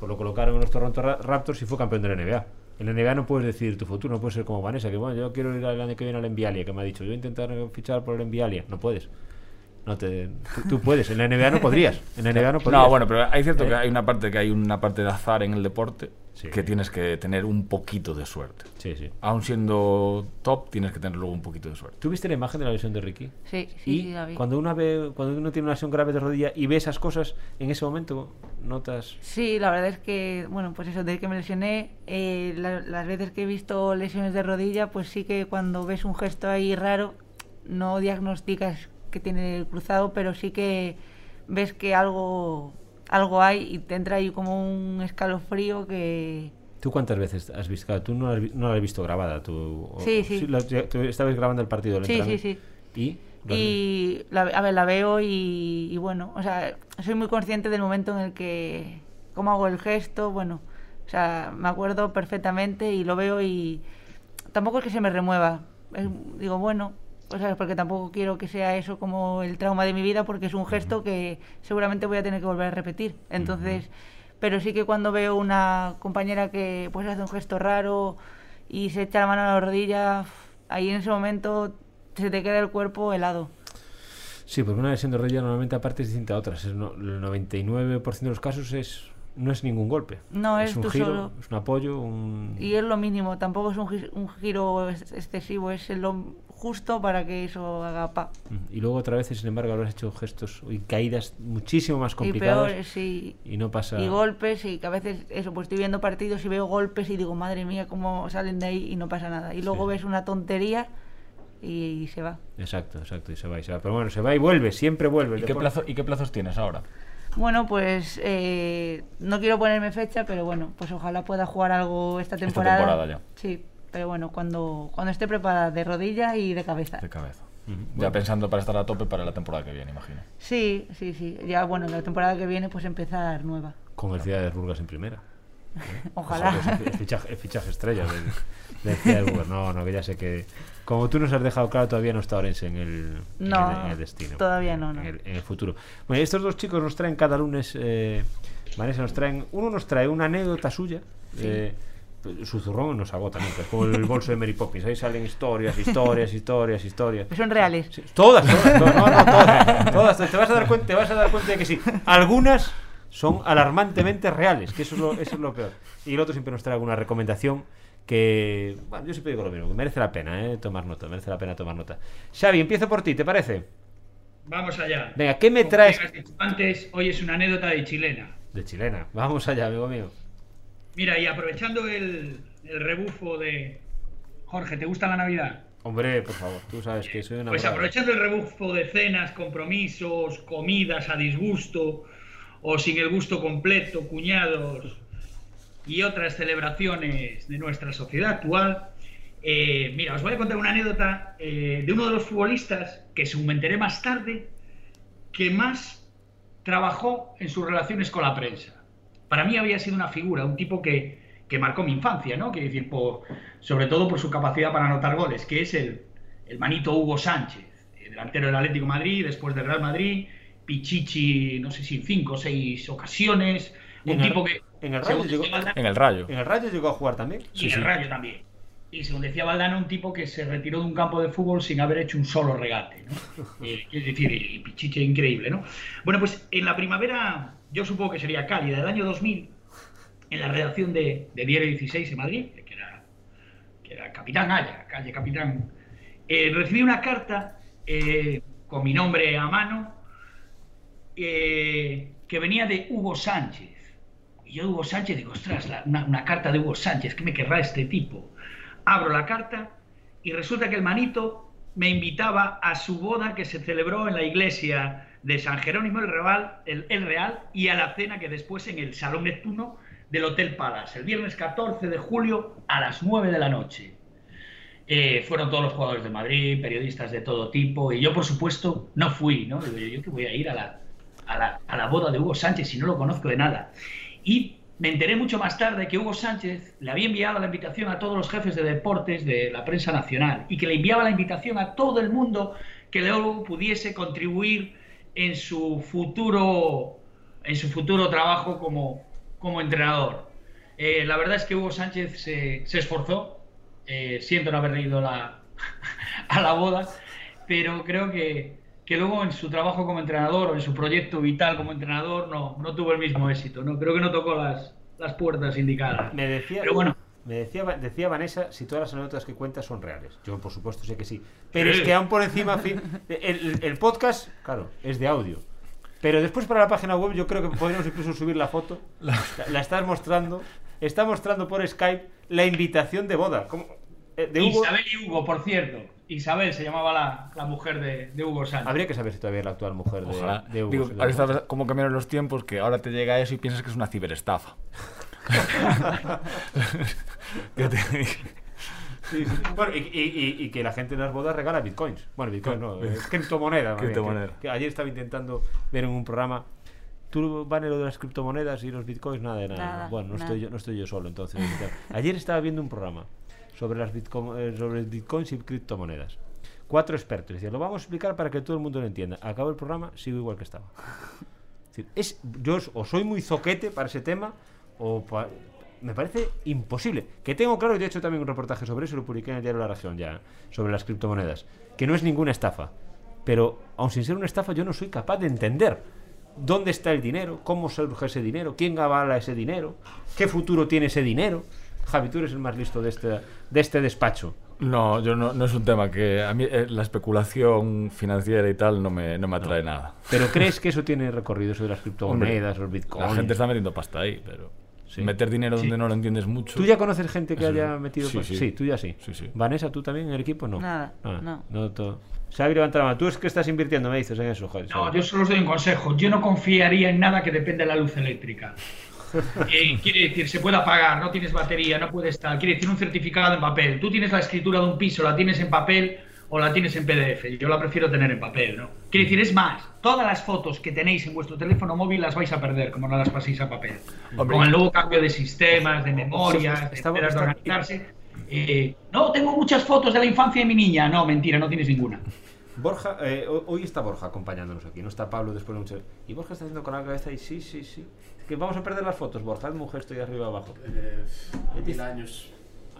pues lo colocaron en los Toronto Ra- Raptors y fue campeón de la NBA. En la NBA no puedes decidir tu futuro, no puedes ser como Vanessa, que bueno, yo quiero ir el año que viene al Envialia, que me ha dicho, yo intentar fichar por el Envialia. No puedes. No te, tú, tú puedes, en la NBA no podrías. En la NBA no podrías. No, bueno, pero hay cierto ¿Eh? que hay una parte que hay una parte de azar en el deporte Sí. que tienes que tener un poquito de suerte. Sí, sí. Aún siendo top, tienes que tener luego un poquito de suerte. ¿Tú viste la imagen de la lesión de Ricky? Sí, sí, y sí, la vi. cuando uno ve, cuando uno tiene una lesión grave de rodilla y ve esas cosas, en ese momento notas. Sí, la verdad es que, bueno, pues eso, desde que me lesioné, eh, la- las veces que he visto lesiones de rodilla, pues sí que cuando ves un gesto ahí raro, no diagnosticas que tiene el cruzado, pero sí que ves que algo, algo hay y te entra ahí como un escalofrío que... ¿Tú cuántas veces has visto? Tú no la no la has visto grabada. Tú, o- Sí, sí. la- tú estabas grabando el partido Sí, sí, sí. ¿Y? ¿Lo has Y la, a ver, la veo y, y bueno, o sea, soy muy consciente del momento en el que, cómo hago el gesto, bueno, o sea, me acuerdo perfectamente y lo veo y tampoco es que se me remueva. Es- digo, bueno, o sea, porque tampoco quiero que sea eso como el trauma de mi vida porque es un gesto que seguramente voy a tener que volver a repetir. Entonces, pero sí que cuando veo una compañera que pues hace un gesto raro y se echa la mano a la rodilla, ahí en ese momento se te queda el cuerpo helado. Sí, porque una lesión de rodilla normalmente aparte es distinta a otras. Es no- el 99% de los casos es no es ningún golpe. No, es es un giro, solo. es un apoyo, un... Y es lo mínimo, tampoco es un, gi- un giro ex- excesivo, es lo justo para que eso haga pa. Y luego otra vez, sin embargo, habrás hecho gestos y caídas muchísimo más Y complicadas peor, sí. y no pasa... Y golpes, y que a veces, eso, pues estoy viendo partidos y veo golpes y digo, madre mía, cómo salen de ahí y no pasa nada. Y luego Sí. ves una tontería y, se va. Exacto, exacto, y se va y se va. Pero bueno, se va y vuelve, siempre vuelve. el ¿Y qué, plazo, ¿Y qué plazos tienes ahora? Bueno, pues eh, no quiero ponerme fecha, pero bueno, pues ojalá pueda jugar algo esta temporada. temporada ya. Sí, pero bueno, cuando, cuando esté preparada de rodilla y de cabeza. De cabeza. Ya pensando para estar a tope para la temporada que viene, imagino. Sí, sí, sí. Ya, bueno, la temporada que viene, pues empezar nueva. Con el Ciudad de Burgas en primera. Ojalá. Joder, es el fichaje, el fichaje estrella del, del Ciudad de Burgas. No, no, que ya sé que... Como tú nos has dejado claro, todavía no está Orense en el, en No, el- en el destino. todavía no, no. En el, en el futuro. Bueno, estos dos chicos nos traen cada lunes... Eh, Vanessa nos traen... Uno nos trae una anécdota suya. eh, pues, su zurrón nos agota nunca. Es como el bolso de Mary Poppins. Ahí salen historias, historias, historias, historias. Son reales. Sí, todas, todas, todas, no, no, todas, todas, te vas a dar cuenta, te vas a dar cuenta de que sí. Algunas son alarmantemente reales, que eso es lo, eso es lo peor. Y el otro siempre nos trae alguna recomendación que, bueno, yo siempre digo lo mismo, que merece la pena, ¿eh? tomar nota, merece la pena tomar nota. Xavi, empiezo por ti, ¿te parece? Vamos allá. Venga, ¿qué me Como traes? Antes, hoy es una anécdota de chilena. De chilena, vamos allá, amigo mío. Mira, y aprovechando el, el rebufo de. Jorge, ¿te gusta la Navidad? Hombre, por favor, tú sabes que soy una... Pues aprovechando el rebufo de cenas, compromisos, comidas a disgusto o sin el gusto completo, cuñados y otras celebraciones de nuestra sociedad actual, eh, mira, os voy a contar una anécdota eh, de uno de los futbolistas que, según me enteré más tarde, que más trabajó en sus relaciones con la prensa. Para mí había sido una figura, un tipo que, que marcó mi infancia, ¿no? Quiero decir, por, sobre todo por su capacidad para anotar goles, que es el, el manito Hugo Sánchez, eh, delantero del Atlético de Madrid, después del Real Madrid, Pichichi, no sé si en cinco o seis ocasiones, un En el- tipo que... en el Rayo llegó- Valdano, En el Rayo. ¿En el Rayo llegó a jugar también? y en el Rayo también. Y según decía Valdano, un tipo que se retiró de un campo de fútbol sin haber hecho un solo regate. ¿no? Eh, es decir, y Pichiche increíble, ¿no? Bueno, pues en la primavera, yo supongo que sería cálida, del año 2000, en la redacción de, de Diario 16 en Madrid, que era, que era Capitán Haya, calle Capitán, eh, recibí una carta eh, con mi nombre a mano eh, que venía de Hugo Sánchez. Y yo, Hugo Sánchez, digo, ostras, la- una, una carta de Hugo Sánchez, ¿qué me querrá este tipo? Abro la carta y resulta que el manito me invitaba a su boda que se celebró en la iglesia de San Jerónimo el Real, y a la cena que después en el Salón Neptuno del Hotel Palace, el viernes 14 de julio a las 9 de la noche. Eh, fueron todos los jugadores de Madrid, periodistas de todo tipo, y yo, por supuesto, no fui, ¿no? Yo que voy a ir a la, a, la, a la boda de Hugo Sánchez si no lo conozco de nada. Y me enteré mucho más tarde que Hugo Sánchez le había enviado la invitación a todos los jefes de deportes de la prensa nacional y que le enviaba la invitación a todo el mundo que luego pudiese contribuir en su futuro, en su futuro trabajo como, como entrenador. Eh, la verdad es que Hugo Sánchez se, se esforzó, eh, siento no haber ido la, a la boda, pero creo que, que luego en su trabajo como entrenador o en su proyecto vital como entrenador no, no tuvo el mismo éxito. ¿no? Creo que no tocó las, las puertas indicadas. Me decía, Pero bueno, me decía, decía Vanessa si todas las anécdotas que cuentas son reales. Yo, por supuesto, sé que sí. Pero Sí. es que aún por encima, fin, el, el podcast, claro, es de audio. Pero después para la página web yo creo que podríamos incluso subir la foto. La, la estás mostrando. Está mostrando por Skype la invitación de boda. ¿Cómo? Eh, De Hugo. Isabel y Hugo, por cierto. Isabel se llamaba la, la mujer de, de Hugo Sánchez. Habría que saber si todavía es la actual mujer de, Ojalá. de Hugo. Digo, ahora está como cambiaron los tiempos que ahora te llega eso y piensas que es una ciberestafa. ¿Qué te? Sí, sí. Bueno, y, y- y- que la gente en las bodas regala bitcoins. Bueno, bitcoins no, eh, criptomonedas. más bien, Criptomoneda. que- que ayer estaba intentando ver en un programa. ¿Tú, Vane, lo de las criptomonedas y los bitcoins? Nada de nada. Nada, bueno, no, nada. Estoy yo, no estoy yo solo, entonces. ayer estaba viendo un programa sobre, las bitco- eh, sobre bitcoins y criptomonedas. Cuatro expertos. Decían, lo vamos a explicar para que todo el mundo lo entienda. Acabo el programa, sigo igual que estaba. Es yo os- o soy muy zoquete para ese tema o pa- me parece imposible. Que tengo claro, y de hecho también un reportaje sobre eso, lo publiqué en el diario La Razón ya, sobre las criptomonedas, que no es ninguna estafa. Pero, aun sin ser una estafa, yo no soy capaz de entender dónde está el dinero, cómo surge ese dinero, quién avala ese dinero, qué futuro tiene ese dinero. Javi, tú eres el más listo de este, de este despacho. No, yo no, no es un tema que a mí eh, la especulación financiera y tal no me, no me atrae nada. ¿Pero crees que eso tiene recorrido, eso de las criptomonedas, los bitcoins? La gente está metiendo pasta ahí, pero Sí. meter dinero donde no lo entiendes mucho. ¿Tú ya conoces gente que Eso haya sí. metido Sí, sí. tú ya sí. Sí, sí. Vanessa, ¿tú también en el equipo? No. Nada, Ah, no. todo. Xavi, levanta la mano. Tú es que estás invirtiendo, me dices en eso, joder. No, yo solo os doy un consejo. Yo no confiaría en nada que dependa de la luz eléctrica. Eh, quiere decir, se puede apagar, no tienes batería, no puede estar. Quiere decir, un certificado en papel. Tú tienes la escritura de un piso, la tienes en papel o la tienes en PDF. Yo la prefiero tener en papel, ¿no? Quiere decir, es más, todas las fotos que tenéis en vuestro teléfono móvil las vais a perder, como no las paséis a papel. Hombre. Con el nuevo cambio de sistemas, de memorias, de Está- organizarse. eh, no, tengo muchas fotos de la infancia de mi niña. No, mentira, no tienes ninguna. Borja, eh, ho- hoy está Borja acompañándonos aquí, no está Pablo después de mucho. Y Borja está haciendo con la cabeza y sí, sí, sí. Que vamos a perder las fotos, Borja, gesto ahí arriba abajo. Eh, años.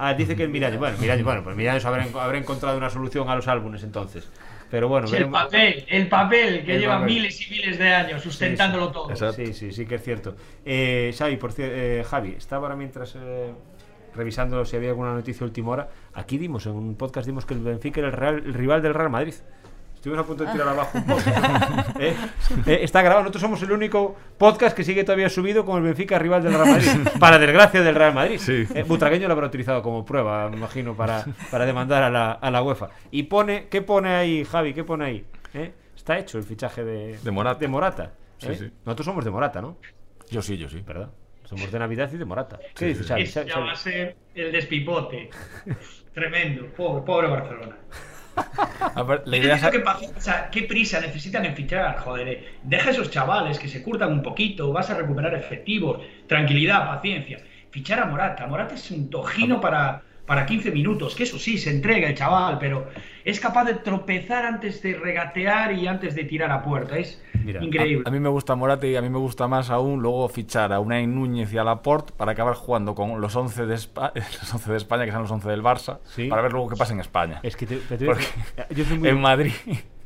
Ah, dice que el Miraño. Bueno, Miraño, bueno, pues Miraño habrá, habrá encontrado una solución a los álbumes entonces. Pero bueno, Sí, el veremos. papel, el papel que El lleva papel. miles y miles de años sustentándolo todo. Exacto. Sí, sí, sí que es cierto. Eh, Xavi, por eh, Javi, estaba ahora mientras eh, revisando si había alguna noticia última hora. Aquí dimos, en un podcast dimos que el Benfica era el, Real- el rival del Real Madrid. Estuvimos a punto de tirar abajo un poco. Eh, eh, está grabado. Nosotros somos el único podcast que sigue todavía subido con el Benfica rival del Real Madrid. Para desgracia del Real Madrid. Sí. Eh, Butragueño lo habrá utilizado como prueba, me imagino, para, para demandar a la, a la UEFA. Y pone, ¿qué pone ahí, Javi? ¿Qué pone ahí? ¿Eh? Está hecho el fichaje de, De Morata. De Morata. Sí, ¿eh? sí. Nosotros somos de Morata, ¿no? Yo sí, yo sí. ¿Verdad? Somos de Navidad y de Morata. ¿Qué Sí, dices, sí. Xavi? Xavi- ya va a ser el despipote. Tremendo. Pobre, pobre Barcelona. La idea es... qué prisa necesitan en fichar, joder. eh. Deja a esos chavales que se curtan un poquito, vas a recuperar efectivos, tranquilidad, paciencia. Fichar a Morata. Morata es un tojino para, para 15 minutos, que eso sí, se entrega el chaval, pero es capaz de tropezar antes de regatear y antes de tirar a puerta. Es Mira, increíble. A, a mí me gusta Morata y a mí me gusta más aún luego fichar a Unai Núñez y a Laporte para acabar jugando con los 11 de, Espa- los 11 de España, que son los 11 del Barça, Sí. para ver luego qué pasa en España. Es que te- te- yo soy muy en Madrid...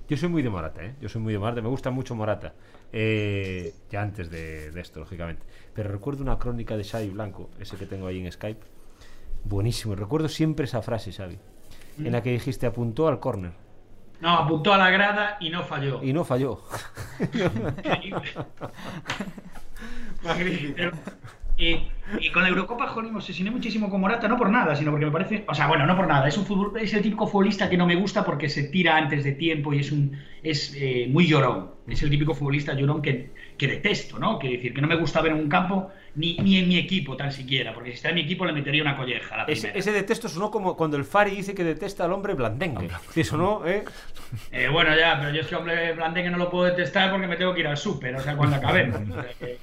Yo soy muy de Morata, ¿eh? Yo soy muy de Morata, me gusta mucho Morata. Eh, ya antes de, de esto, lógicamente. Pero recuerdo una crónica de Xavi Blanco, ese que tengo ahí en Skype. Buenísimo. Recuerdo siempre esa frase, Xavi. En la que dijiste apuntó al córner. No, apuntó a la grada y no falló. Y no falló. Magnífico. Y, y con la Eurocopa, joder, me obsesioné muchísimo con Morata, no por nada, sino porque me parece. O sea, bueno, no por nada. Es un fútbol, es el típico futbolista que no me gusta porque se tira antes de tiempo y es un es eh, muy llorón. Es el típico futbolista llorón que, que detesto, ¿no? Quiere decir, que no me gusta ver en un campo ni, ni en mi equipo tan siquiera, porque si está en mi equipo le metería una colleja a la Ese, ese detesto sonó como cuando el Fari dice que detesta al hombre blandengue. Sí, sonó, ¿eh? Eh, bueno, ya, pero yo es que hombre blandengue no lo puedo detestar porque me tengo que ir al súper, o sea, cuando acabemos,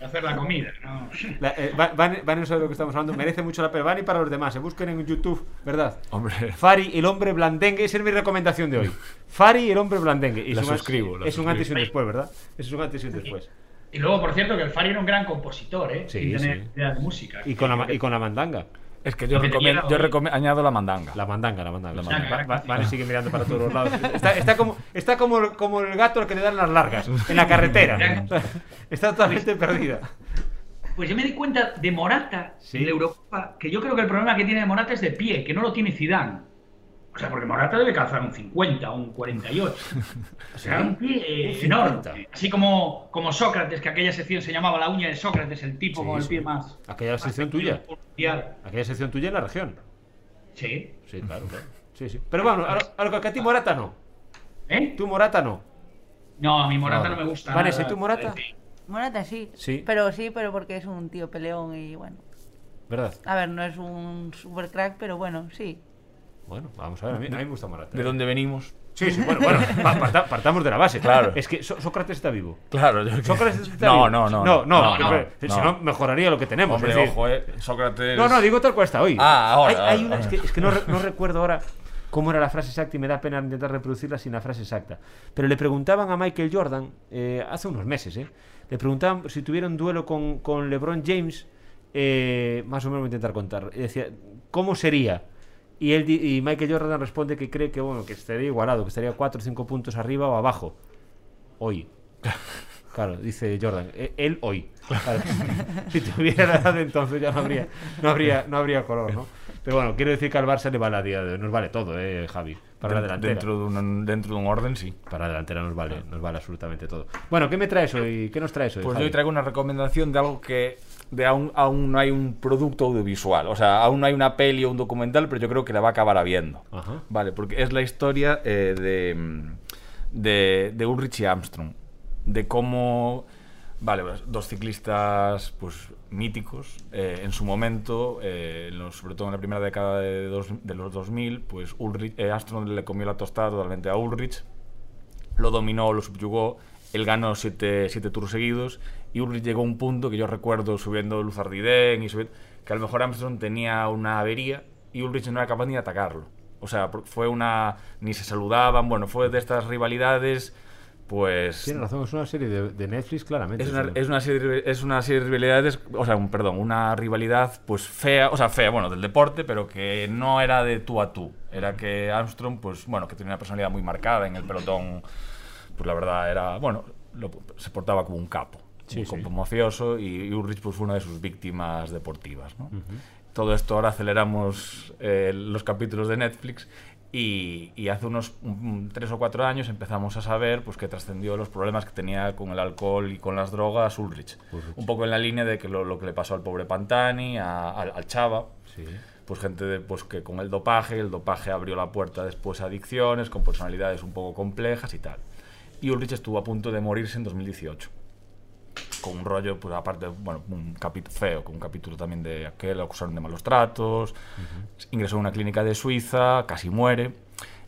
hacer la comida, ¿no? La- eh, Va- Vane, Vane no sabe de lo que estamos hablando. Merece mucho la pena. Vane y para los demás. Se busquen en YouTube, ¿verdad? Hombre, Fari, el hombre blandengue, esa es mi recomendación de hoy. Fari, el hombre blandengue. Y La suscribo, la es un antes y un después, ¿verdad? Eso es un antes y un después. Y luego, por cierto, que el Fari era un gran compositor, ¿eh? Sí, Sin tener sí. idea de música. Y con la, y con la mandanga. Es que yo, recomiendo, yo recome- añado la mandanga. La mandanga, la mandanga. La Va- mandanga. va- vale, sigue mirando para todos los lados. Está, está como, está como, como el gato al que le dan las largas en la carretera. Está totalmente perdida. Pues yo me di cuenta de Morata Sí. Eurocopa, que yo creo que el problema que tiene Morata es de pie, que no lo tiene Zidane. O sea, porque Morata debe calzar un 50 o un 48. O sea, un pie eh, Un 50. enorme. Así como, como Sócrates, que aquella sección se llamaba La uña de Sócrates, el tipo Sí, con el sí. pie más. Aquella sección más tuya. mundial. Aquella sección tuya en la región. Sí. Sí, claro, claro. Sí, sí. Pero bueno, a lo, a lo que a ti Morata no. ¿Eh? Tú Morata no. No, a mi Morata No. no, me gusta. Vanessa, ¿y tú, Morata? Morata sí. Sí. Pero sí, pero porque es un tío peleón y bueno. ¿Verdad? A ver, no es un super crack, pero bueno, sí. Bueno, vamos a ver. A mí, a mí me gusta Morata. ¿De dónde venimos? Sí, sí, bueno, bueno. pa- parta- partamos de la base. Claro. Es que Só- Sócrates está vivo. Claro, yo Sócrates está no, vivo. no, no, No, no, no, no. Si no, mejoraría lo que tenemos. Hombre, decir- ojo, eh. Sócrates. No, no, digo tal cual está hoy. Ah, ahora, Hay, hay ahora, una- es que, es que no, no recuerdo ahora cómo era la frase exacta y me da pena intentar reproducirla sin la frase exacta. Pero le preguntaban a Michael Jordan, eh, hace unos meses, ¿eh? Le preguntaban si tuviera un duelo con, con LeBron James, eh, más o menos voy a intentar contar. Decía, ¿cómo sería? Y, él, y Michael Jordan responde que cree que, bueno, que estaría igualado, que estaría 4 o 5 puntos arriba o abajo. Hoy. Claro, dice Jordan, "E- él hoy. Claro. si tuviera la edad entonces ya no habría, no habría, no habría color, ¿no? Pero bueno, quiero decir que al Barça le vale a día de hoy, nos vale todo, eh, Javi. Para la delantera. Dentro de, un, dentro de un orden, sí. Para la delantera nos vale, nos vale absolutamente todo. Bueno, ¿qué me traes hoy? ¿Qué nos traes hoy? Pues Javi? yo traigo una recomendación de algo que de aún, aún no hay un producto audiovisual. O sea, aún no hay una peli o un documental, pero yo creo que la va a acabar habiendo. Ajá. Vale, porque es la historia eh, de, de, de Ulrich y Armstrong. De cómo, vale, pues, dos ciclistas pues míticos eh, en su momento, eh, en los- sobre todo en la primera década de, dos- de los 2000, pues Ulrich, eh, Armstrong le comió la tostada totalmente a Ulrich lo dominó, lo subyugó, él ganó siete, siete tours seguidos y Ulrich llegó a un punto que yo recuerdo subiendo Luzardiden y subiendo, que a lo mejor Armstrong tenía una avería y Ulrich no era capaz ni de atacarlo. O sea, fue una... ni se saludaban, bueno, fue de estas rivalidades, pues... Tienes razón, es una serie de, de Netflix, claramente. Es una, es, una serie, es una serie de rivalidades, o sea, un, perdón, una rivalidad pues fea, o sea, fea, bueno, del deporte, pero que no era de tú a tú. Era que Armstrong, pues bueno, que tenía una personalidad muy marcada en el pelotón, pues la verdad era, bueno, lo- se portaba como un capo, Sí, un sí. capo mafioso, y, Ulrich pues fue una de sus víctimas deportivas, ¿no? Todo esto ahora aceleramos eh, los capítulos de Netflix y, y hace unos mm, tres o cuatro años empezamos a saber pues, que trascendió los problemas que tenía con el alcohol y con las drogas Ulrich. Un poco en la línea de que lo, lo que le pasó al pobre Pantani, a- al, al Chava. Sí. Pues gente de, pues, que con el dopaje, el dopaje abrió la puerta después a adicciones, con personalidades un poco complejas y tal. Y Ulrich estuvo a punto de morirse en 2018 con un rollo, pues aparte, bueno, un capítulo feo, con un capítulo también de aquel, lo acusaron de malos tratos, ingresó a una clínica de Suiza, casi muere,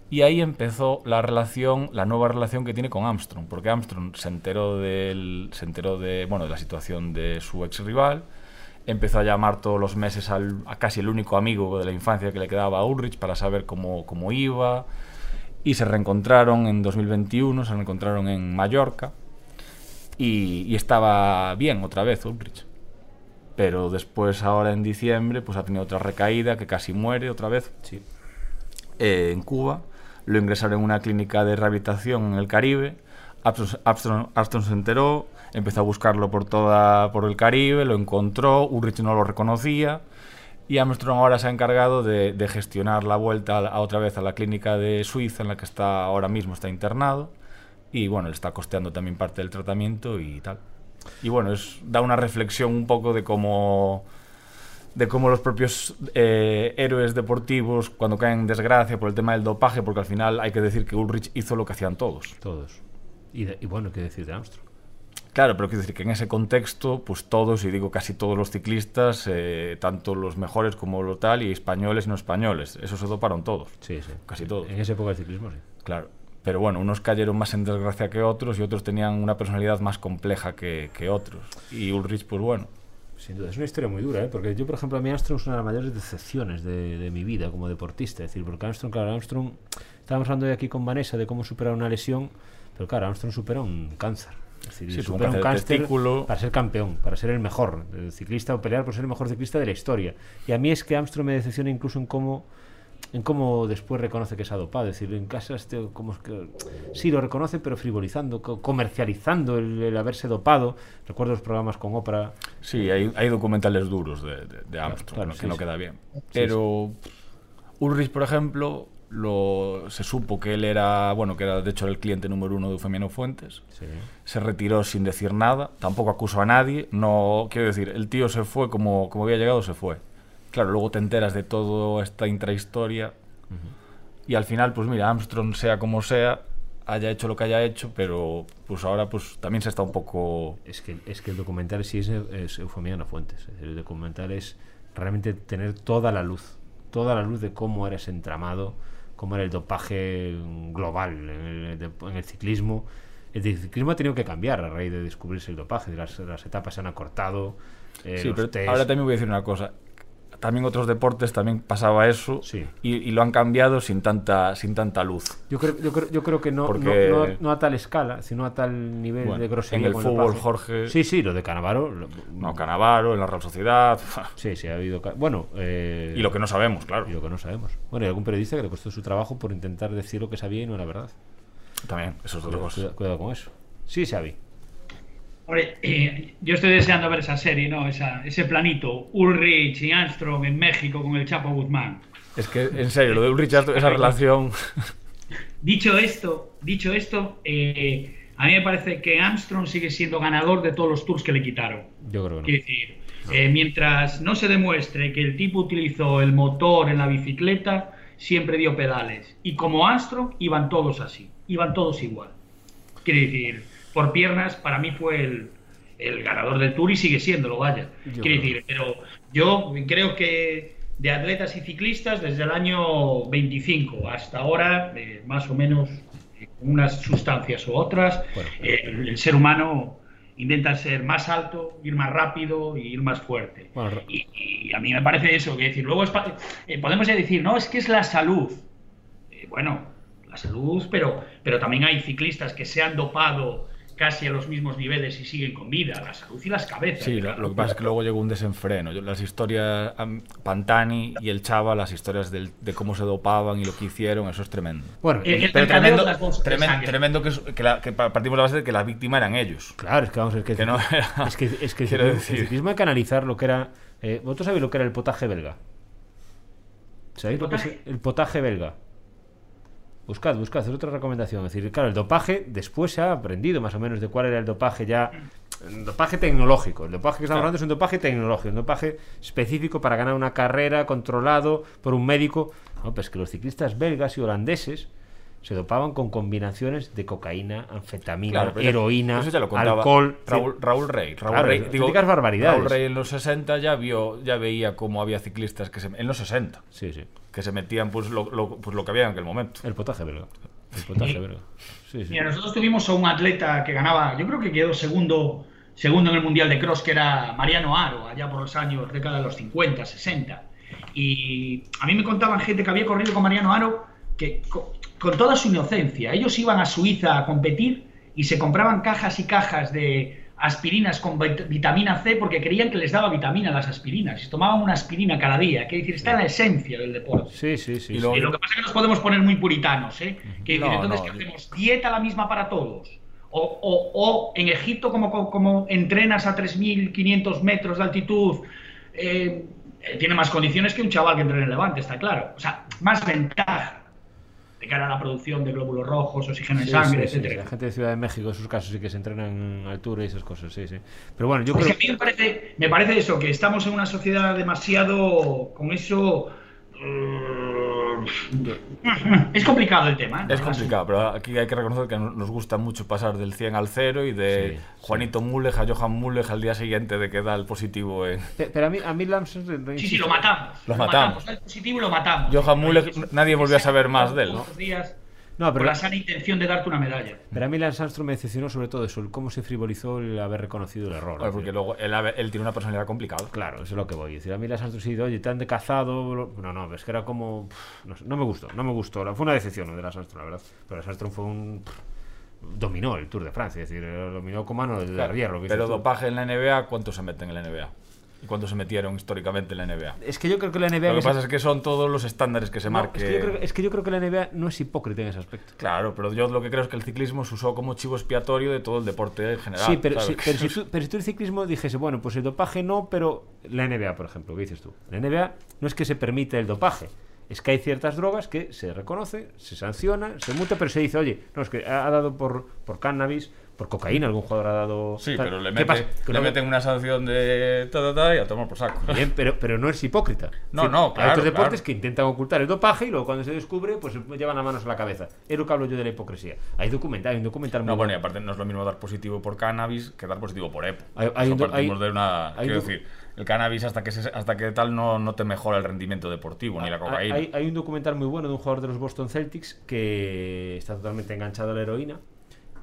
y ahí empezó la relación, la nueva relación que tiene con Armstrong, porque Armstrong se enteró del, se enteró de, bueno, de la situación de su ex rival, empezó a llamar todos los meses al, a casi el único amigo de la infancia que le quedaba a Ulrich para saber cómo, cómo iba, y se reencontraron en 2021, se reencontraron en Mallorca, y, y estaba bien otra vez Ulrich. Pero después, ahora en diciembre, pues ha tenido otra recaída que casi muere otra vez Sí. eh, en Cuba. Lo ingresaron en una clínica de rehabilitación en el Caribe. Armstrong se enteró, empezó a buscarlo por toda por el Caribe, lo encontró, Ulrich no lo reconocía y Armstrong ahora se ha encargado de, gestionar la vuelta a, otra vez a la clínica de Suiza en la que está ahora mismo está internado y bueno, le está costeando también parte del tratamiento y tal. Y bueno, es, da una reflexión un poco de cómo de cómo los propios eh, héroes deportivos cuando caen en desgracia por el tema del dopaje, porque al final hay que decir que Ulrich hizo lo que hacían todos. Todos. Y bueno, ¿qué decir de Armstrong? Claro, pero quiero decir que en ese contexto, pues todos, y digo casi todos los ciclistas, eh, tanto los mejores como lo tal, y españoles y no españoles, eso se doparon todos. Sí, sí. Casi todos. En esa época del ciclismo, sí. Claro. Pero bueno, unos cayeron más en desgracia que otros y otros tenían una personalidad más compleja que, que otros. Y Ulrich, pues bueno, Sin duda, es una historia muy dura, ¿eh? porque yo, por ejemplo, a mí Armstrong es una de las mayores decepciones de, de mi vida como deportista. Es decir, porque Armstrong, claro, Armstrong, estábamos hablando hoy aquí con Vanessa de cómo superar una lesión, pero claro, Armstrong supera un cáncer. Decir, Sí, supera un cáncer para ser campeón, para ser el mejor el ciclista o pelear por ser el mejor ciclista de la historia. Y a mí es que Armstrong me decepciona incluso en cómo en cómo después reconoce que se ha dopado. Es decir, en casa este, como es que sí lo reconoce, pero frivolizando, co- comercializando el, el haberse dopado. Recuerdo los programas con Oprah. Sí, hay, hay documentales duros de, de, de Armstrong, claro, ¿no? sí, que no sí. queda bien. Pero Ulrich, por ejemplo, lo, se supo que él era, bueno, que era de hecho el cliente número uno de Eufemiano Fuentes. Sí. Se retiró sin decir nada, tampoco acusó a nadie. No, quiero decir, el tío se fue como, como había llegado, se fue. Claro, luego te enteras de toda esta intrahistoria. Y al final, pues mira, Armstrong, sea como sea, haya hecho lo que haya hecho, pero pues ahora pues también se está un poco... Es que, es que el documental sí es, es Eufemiano Fuentes. El documental es realmente tener toda la luz, toda la luz de cómo era ese entramado, cómo era el dopaje global en el, de- en el ciclismo. El ciclismo ha tenido que cambiar a raíz de descubrirse el dopaje. Las, las etapas se han acortado. eh, Sí, pero test- ahora también voy a decir una cosa. También otros deportes también pasaba eso Sí. y, y lo han cambiado sin tanta, sin tanta luz. Yo creo, yo creo, yo creo que no, Porque- no, no- no a tal escala, sino a tal nivel Bueno, de grosería. en el fútbol. Jorge- Sí, sí, lo de Canavaro. lo- No, Canavaro, en la Real Sociedad Sí, sí, ha habido. Bueno. eh, y lo que no sabemos, claro. Y lo que no sabemos. Bueno, hay algún periodista que le costó su trabajo por intentar decir lo que sabía y no era verdad. También, eso es otra Cuidado, cosa. cuidado- cuidado con eso. Sí, Xavi. Hombre, eh, yo estoy deseando ver esa serie, ¿no? Esa, ese planito, Ulrich y Armstrong en México con el Chapo Guzmán. Es que, en serio, lo de Ulrich, esa relación... Dicho esto, dicho esto, eh, a mí me parece que Armstrong sigue siendo ganador de todos los tours que le quitaron. Yo creo que Quiero no. decir, eh, mientras no se demuestre que el tipo utilizó el motor en la bicicleta, siempre dio pedales. Y como Armstrong, iban todos así, iban todos igual. Quiero decir, por piernas, para mí fue el, el ganador del Tour y sigue siéndolo, vaya. Yo Quiero creo. decir, pero yo creo que de atletas y ciclistas, desde el año 25 hasta ahora, eh, más o menos, eh, unas sustancias u otras, Bueno. eh, el, el ser humano intenta ser más alto, ir más rápido y ir más fuerte. Bueno, y, y a mí me parece eso, que decir, luego es eh, podemos decir, no, es que es la salud. Eh, bueno, la salud, pero, pero también hay ciclistas que se han dopado casi a los mismos niveles y siguen con vida, la salud y las cabezas. Sí, lo, lo que pasa es que luego llegó un desenfreno. Las historias, Pantani y el Chava, las historias del- de cómo se dopaban y lo que hicieron, eso es tremendo. Bueno, Eh, el Pero tremendo, de las bolsas de tremen- sangre. tremendo que, es- que, la- que pa- partimos de la base de que la víctima eran ellos. claro, es que vamos a ver que, Que no era- es que, es que el, quiero ciclismo, decir. el ciclismo hay que analizar lo que era. eh, ¿Vosotros sabéis lo que era el potaje belga? ¿Sabéis lo que es ¿Potaje? el potaje belga? Buscad, buscad, es otra recomendación. Es decir, claro, el dopaje después se ha aprendido más o menos de cuál era el dopaje ya. El dopaje tecnológico. El dopaje que estamos Claro. hablando es un dopaje tecnológico, un dopaje específico para ganar una carrera controlado por un médico. No, pues que los ciclistas belgas y holandeses se dopaban con combinaciones de cocaína, anfetamina, Claro, heroína, eso ya lo contaba alcohol. Raúl, Raúl Rey. Raúl Claro, Rey, auténticas barbaridades. Raúl Rey en los 60 ya vio, ya veía cómo había ciclistas que se, en los 60 Sí, sí. Que se metían pues lo, lo- pues lo que había en aquel momento. El potaje belga. El potaje Sí. belga. Sí, sí. Mira, nosotros tuvimos a un atleta que ganaba, yo creo que quedó segundo, segundo en el Mundial de Cross, que era Mariano Aro, allá por los años, década de los 50, 60. Y a mí me contaban gente que había corrido con Mariano Aro que co- con, toda su inocencia, ellos iban a Suiza a competir y se compraban cajas y cajas de aspirinas con vit- vitamina C porque creían que les daba vitamina las aspirinas y tomaban una aspirina cada día, que decir, está en la esencia del deporte. Sí, sí, sí. Y sí. lo que pasa es que nos podemos poner muy puritanos, ¿eh? Que No, entonces, no, ¿qué hacemos? ¿Dieta la misma para todos? O, o- o en Egipto, como, como, como entrenas a 3.500 metros de altitud, eh, eh, tiene más condiciones que un chaval que entrena en Levante, está claro. O sea, más ventaja de cara a la producción de glóbulos rojos, oxígeno en Sí, sangre, sí, sí, etcétera. La gente de Ciudad de México, en sus casos, sí que se entrenan en altura y esas cosas, sí, sí. Pero bueno, yo Porque creo a mí me parece, me parece eso, que estamos en una sociedad demasiado con eso. eh, Es complicado el tema. ¿eh? Es complicado, pero aquí hay que reconocer que no- nos gusta mucho pasar del 100 al 0 y de Sí, Juanito Mulej a Johan Mulej al día siguiente de que da el positivo en... Pero a mí, a mí. Sí, sí, lo matamos. Lo matamos. Da el positivo y lo matamos. Johan Eso- nadie volvió a saber más de él, ¿no? Días, No, con pero, la sana intención de darte una medalla. pero a mí Lance Armstrong me decepcionó sobre todo eso, el cómo se frivolizó el haber reconocido el error. Es porque decir, luego él, él tiene una personalidad complicada. Claro, eso es lo que voy a decir. A mí Lance Armstrong sí, oye, te han decazado... lo- No, no, es que era como... No, sé, no me gustó, no me gustó. Fue una decepción de Lance Armstrong, la verdad. Pero Lance Armstrong fue un... dominó el Tour de Francia, es decir, lo dominó con mano de Claro, hierro. pero tú. dopaje en la NBA, ¿cuántos se meten en la NBA? ¿Y cuántos se metieron históricamente en la NBA? Es que yo creo que la NBA... Lo que pasa es que son todos los estándares que se No, marquen. es, que yo creo, es que yo creo que la NBA no es hipócrita en ese aspecto. Claro, pero yo lo que creo es que el ciclismo se usó como chivo expiatorio de todo el deporte en general. Sí, pero, pero, si tú, pero si tú el ciclismo dijese, bueno, pues el dopaje no, pero la NBA, por ejemplo, ¿qué dices tú? La NBA no es que se permite el dopaje, es que hay ciertas drogas que se reconoce, se sanciona, se multa, pero se dice, oye, no, es que ha ha dado por, por cannabis, por cocaína, algún jugador ha dado... Sí, tal. pero le, ¿Qué mete- pasa? Le no- meten una sanción de ta, ta, ta, y a tomar por saco. Bien, pero, pero no es hipócrita. No, no, Hay claro, otros deportes claro. que intentan ocultar el dopaje y luego cuando se descubre, pues llevan las manos a la cabeza. Es lo que hablo yo de la hipocresía. Hay documental, hay un documental muy No, bueno, y aparte no es lo mismo dar positivo por cannabis que dar positivo por EPO. Hay- hay Eso partimos hay- de una... hay Quiero decir, el cannabis hasta que, se- hasta que tal no, no te mejora el rendimiento deportivo, ni la cocaína. Hay, hay un documental muy bueno de un jugador de los Boston Celtics que está totalmente enganchado a la heroína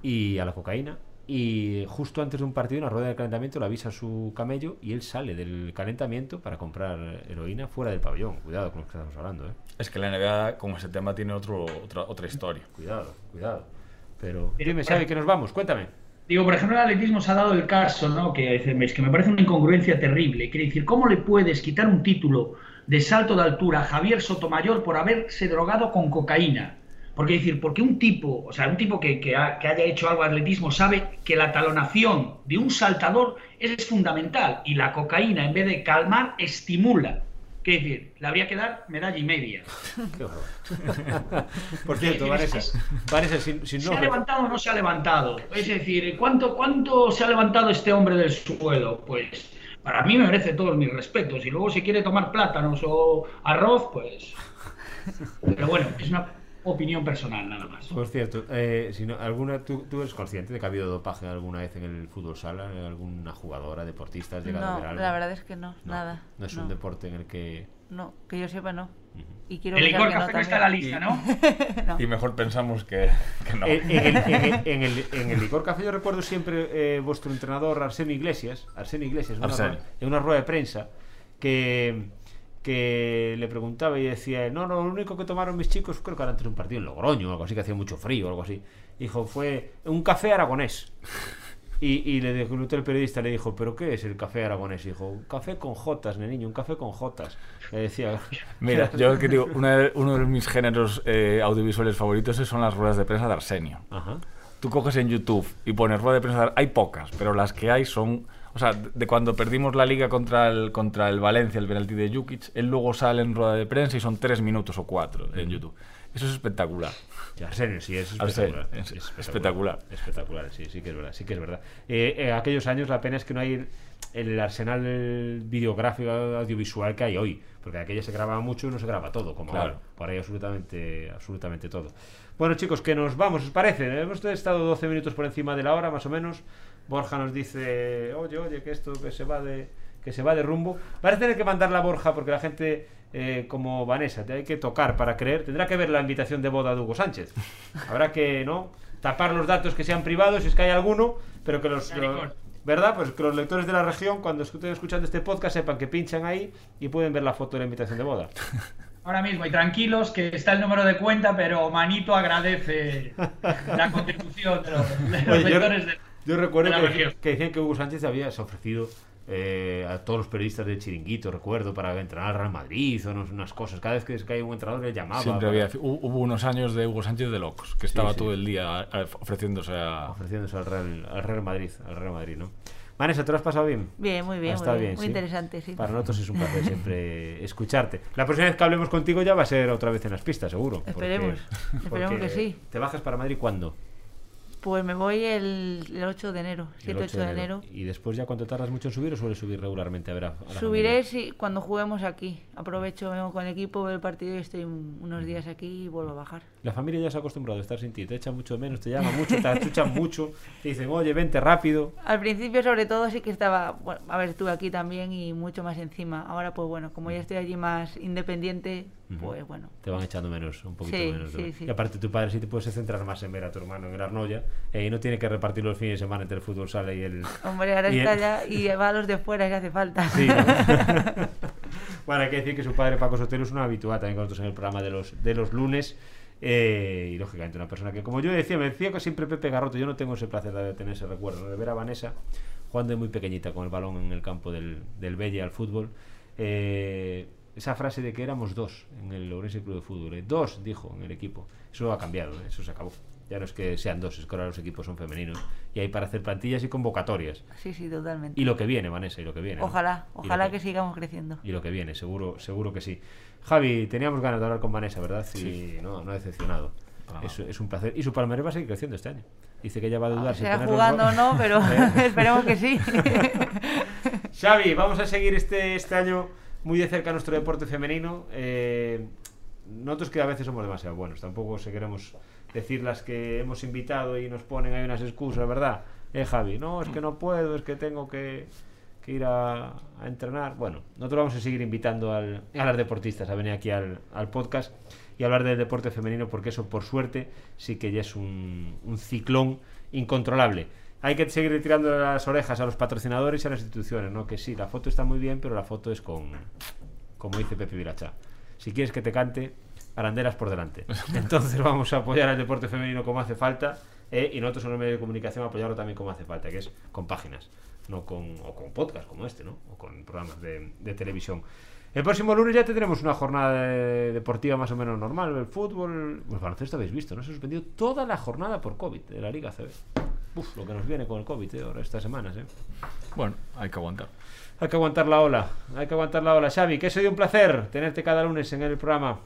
y a la cocaína. Y justo antes de un partido, en una rueda de calentamiento, le avisa a su camello y él sale del calentamiento para comprar heroína fuera del pabellón. Cuidado con lo que estamos hablando, ¿eh? Es que la NBA con ese tema tiene otro, otra, otra historia. Cuidado, cuidado. Pero, Pero, dime. Xavi, que nos vamos, cuéntame. Digo, por ejemplo, el atletismo se ha dado el caso, ¿no? Que, es que me parece una incongruencia terrible. Quiere decir, ¿cómo le puedes quitar un título de salto de altura a Javier Sotomayor por haberse drogado con cocaína? Porque decir, porque un tipo, o sea, un tipo que, que ha- que haya hecho algo de atletismo sabe que la talonación de un saltador es fundamental y la cocaína, en vez de calmar, estimula. Quiere decir, le habría que dar medalla y media. Qué. Por cierto, Vanessa, Vanessa, si, si ¿Se ha levantado o no se ha levantado? Es decir, ¿cuánto, ¿cuánto se ha levantado este hombre del suelo? Pues para mí me merece todos mis respetos. Y luego si quiere tomar plátanos o arroz, pues... Pero bueno, es una opinión personal nada más. Por cierto, eh, si no, alguna, ¿tú, tú eres consciente de que ha habido dopaje alguna vez en el fútbol sala? ¿En ¿Alguna jugadora, deportista? ¿Has llegado a ver No, algo? la verdad es que no, No, nada. No es no, un deporte en el que... no, que yo sepa no. Y quiero El licor café no está en la lista, ¿no? No. Y mejor pensamos que, que no. En, en el, en el- en el- en el licor café yo recuerdo siempre eh, vuestro entrenador Arsenio Iglesias, Arsenio Iglesias, una, Arsenio. en una rueda de prensa, que, que le preguntaba y decía, no, no, lo único que tomaron mis chicos, creo que era antes de un partido en Logroño o algo así, que hacía mucho frío o algo así, dijo, fue un café aragonés. Y, y le dijo el periodista le dijo, ¿pero qué es el café aragonés? Y dijo, un café con jotas, niño, un café con jotas. Le decía, Mira, yo que digo, una de- uno de mis géneros eh, audiovisuales favoritos son las ruedas de prensa de Arsenio. Ajá. Tú coges en YouTube y pones rueda de prensa, de- hay pocas, pero las que hay son... O sea, de cuando perdimos la liga contra el, contra el Valencia, el penalti de Jukic, él luego sale en rueda de prensa y son tres minutos o cuatro en YouTube. Eso es espectacular. Arsenio, sí, es Arsenio, espectacular. es espectacular. Espectacular, sí, sí que es verdad, sí que es verdad. Eh, eh, aquellos años la pena es que no hay el, arsenal videográfico audiovisual que hay hoy, porque aquella se grababa mucho y no se graba todo, como Claro. ahora. Por ahí absolutamente, absolutamente todo. Bueno, chicos, que nos vamos, ¿os parece? Hemos estado 12 minutos por encima de la hora, más o menos. Borja nos dice, oye, oye, que esto que se va de que se va de rumbo. Vas a tener que mandarla a Borja porque la gente eh, como Vanessa, te hay que tocar para creer. Tendrá que ver la invitación de boda de Hugo Sánchez. Habrá que, ¿no? Tapar los datos que sean privados, si es que hay alguno, pero que los... Maricón. ¿Verdad? Pues que los lectores de la región, cuando estén escuchando este podcast, sepan que pinchan ahí y pueden ver la foto de la invitación de boda. Ahora mismo, y tranquilos, que está el número de cuenta, pero Manito agradece la contribución de los, de los Oye, yo, de, yo recuerdo de la que, que decían que Hugo Sánchez había ofrecido eh, a todos los periodistas del Chiringuito, recuerdo, para entrenar al Real Madrid o unas cosas. Cada vez que hay un entrenador le llamaba. Siempre para- había, hu- hubo unos años de Hugo Sánchez de locos, que estaba sí. todo el día eh, ofreciéndose a... ofreciéndose al Real, al Real Madrid, al Real Madrid, ¿no? Vanessa, ¿te lo has pasado bien? Bien, muy bien, Ha muy estado bien, muy ¿sí? interesante, sí. Para nosotros es un placer siempre escucharte. La próxima vez que hablemos contigo ya va a ser otra vez en las pistas, seguro. porque- Esperemos, esperemos porque que sí. ¿Te bajas para Madrid cuándo? Pues me voy el, el 8 de enero, El 7-8 de enero. ¿Y después ya cuánto tardas mucho en subir o sueles subir regularmente a ver a, a Subiré si, cuando juguemos aquí. Aprovecho, vengo con el equipo, veo el partido y estoy un- unos días aquí y vuelvo a bajar. La familia ya se ha acostumbrado a estar sin ti, te echan mucho de menos, te llaman mucho, te achuchan mucho, te dicen, oye, vente rápido. Al principio, sobre todo, sí que estaba. Bueno, a ver, estuve aquí también y mucho más encima. Ahora, pues bueno, como ya estoy allí más independiente, pues bueno. Te van echando menos, un poquito Sí, menos. de- sí, sí. Y aparte tu padre sí te puedes centrar más en ver a tu hermano en el Arnoya eh, y no tiene que repartir los fines de semana entre el fútbol sala y el... Hombre, ahora y el- está ya y va a los de fuera si hace falta. Sí, ¿no? bueno, hay que decir que su padre Paco Sotelo es un habitual también con nosotros en el programa de los, de los lunes. Eh, y lógicamente una persona que, como yo decía, me decía que siempre Pepe Garrote, yo no tengo ese placer de tener ese recuerdo, de ver a Vanessa jugando de muy pequeñita con el balón en el campo del, del Bella al fútbol. Eh, esa frase de que éramos dos en el Ourense Club de Fútbol, eh, dos, dijo en el equipo, eso ha cambiado, eh, eso se acabó. Ya no es que sean dos, es que ahora los equipos son femeninos y hay para hacer plantillas y convocatorias. Sí, sí, totalmente. Y lo que viene, Vanessa, y lo que viene. Ojalá, ojalá que sigamos creciendo. y lo que viene, seguro, seguro que sí. Javi, teníamos ganas de hablar con Vanessa, ¿verdad? Y no, no ha decepcionado. Es, es un placer. Y su palmarés va a seguir creciendo este año. Dice que ella va a dudar si Sea jugando o no, pero ¿Eh? esperemos que sí. Xavi, vamos a seguir este, este año muy de cerca nuestro deporte femenino. Eh, nosotros que a veces somos demasiado buenos, tampoco se queremos decir las que hemos invitado y nos ponen ahí unas excusas, ¿verdad? Eh, Javi, no, es que no puedo, es que tengo que, que ir a, entrenar. Bueno, nosotros vamos a seguir invitando al- a las deportistas a venir aquí al, al podcast y hablar del deporte femenino porque eso, por suerte, sí que ya es un, un ciclón incontrolable. Hay que seguir tirando las orejas a los patrocinadores y a las instituciones, ¿no? Que sí, la foto está muy bien, pero la foto es con, como dice Pepe Viracha. Si quieres que te cante, arandelas por delante. Entonces vamos a apoyar al deporte femenino como hace falta eh, y nosotros en los medios de comunicación apoyarlo también como hace falta, que es con páginas, no con, o con podcast como este, ¿no? O con programas de, de televisión. El próximo lunes ya tendremos una jornada de- deportiva más o menos normal. El fútbol, el baloncesto habéis visto, ¿no? Se ha suspendido toda la jornada por COVID de la Liga CB. Uf, lo que nos viene con el COVID eh, ahora estas semanas, ¿eh? Bueno, hay que aguantar. Hay que aguantar la ola, hay que aguantar la ola. Xavi, que ha sido un placer tenerte cada lunes en el programa.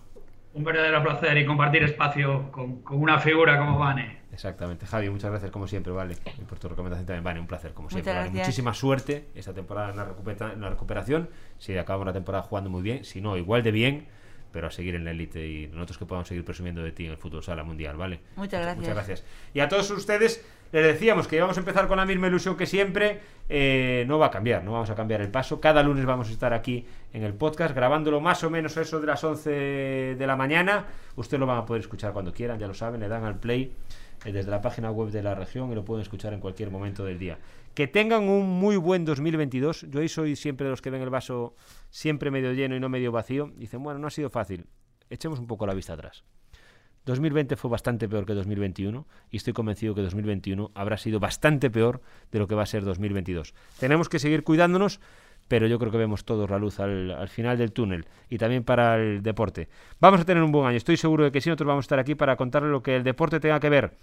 Un verdadero placer y compartir espacio con, con una figura como Vane. Exactamente, Javi, muchas gracias como siempre, vale. Y por tu recomendación también, vale, un placer como siempre. Vale. gracias. Muchísima suerte esta temporada en la, recupera- en la recuperación. Si acabamos la temporada jugando muy bien, si no, igual de bien, pero a seguir en la élite y nosotros que podamos seguir presumiendo de ti en el fútbol sala mundial, ¿vale? Muchas gracias. Muchas gracias. Y a todos ustedes les decíamos que íbamos a empezar con la misma ilusión que siempre. Eh, no va a cambiar, no vamos a cambiar el paso. Cada lunes vamos a estar aquí en el podcast grabándolo más o menos eso de las 11 de la mañana. Ustedes lo van a poder escuchar cuando quieran, ya lo saben, le dan al play eh, desde la página web de la región y lo pueden escuchar en cualquier momento del día. Que tengan un muy buen 2022. Yo ahí soy siempre de los que ven el vaso siempre medio lleno y no medio vacío. Dicen, bueno, no ha sido fácil. Echemos un poco la vista atrás. 2020 fue bastante peor que 2021 y estoy convencido que 2021 habrá sido bastante peor de lo que va a ser 2022. Tenemos que seguir cuidándonos, pero yo creo que vemos todos la luz al, al final del túnel y también para el deporte. Vamos a tener un buen año, estoy seguro de que sí, nosotros vamos a estar aquí para contarles lo que el deporte tenga que ver.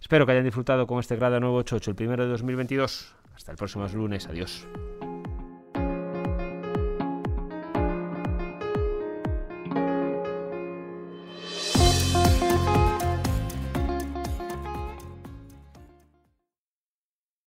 Espero que hayan disfrutado con este grado 988, el primero de 2022. Hasta el próximo lunes, adiós.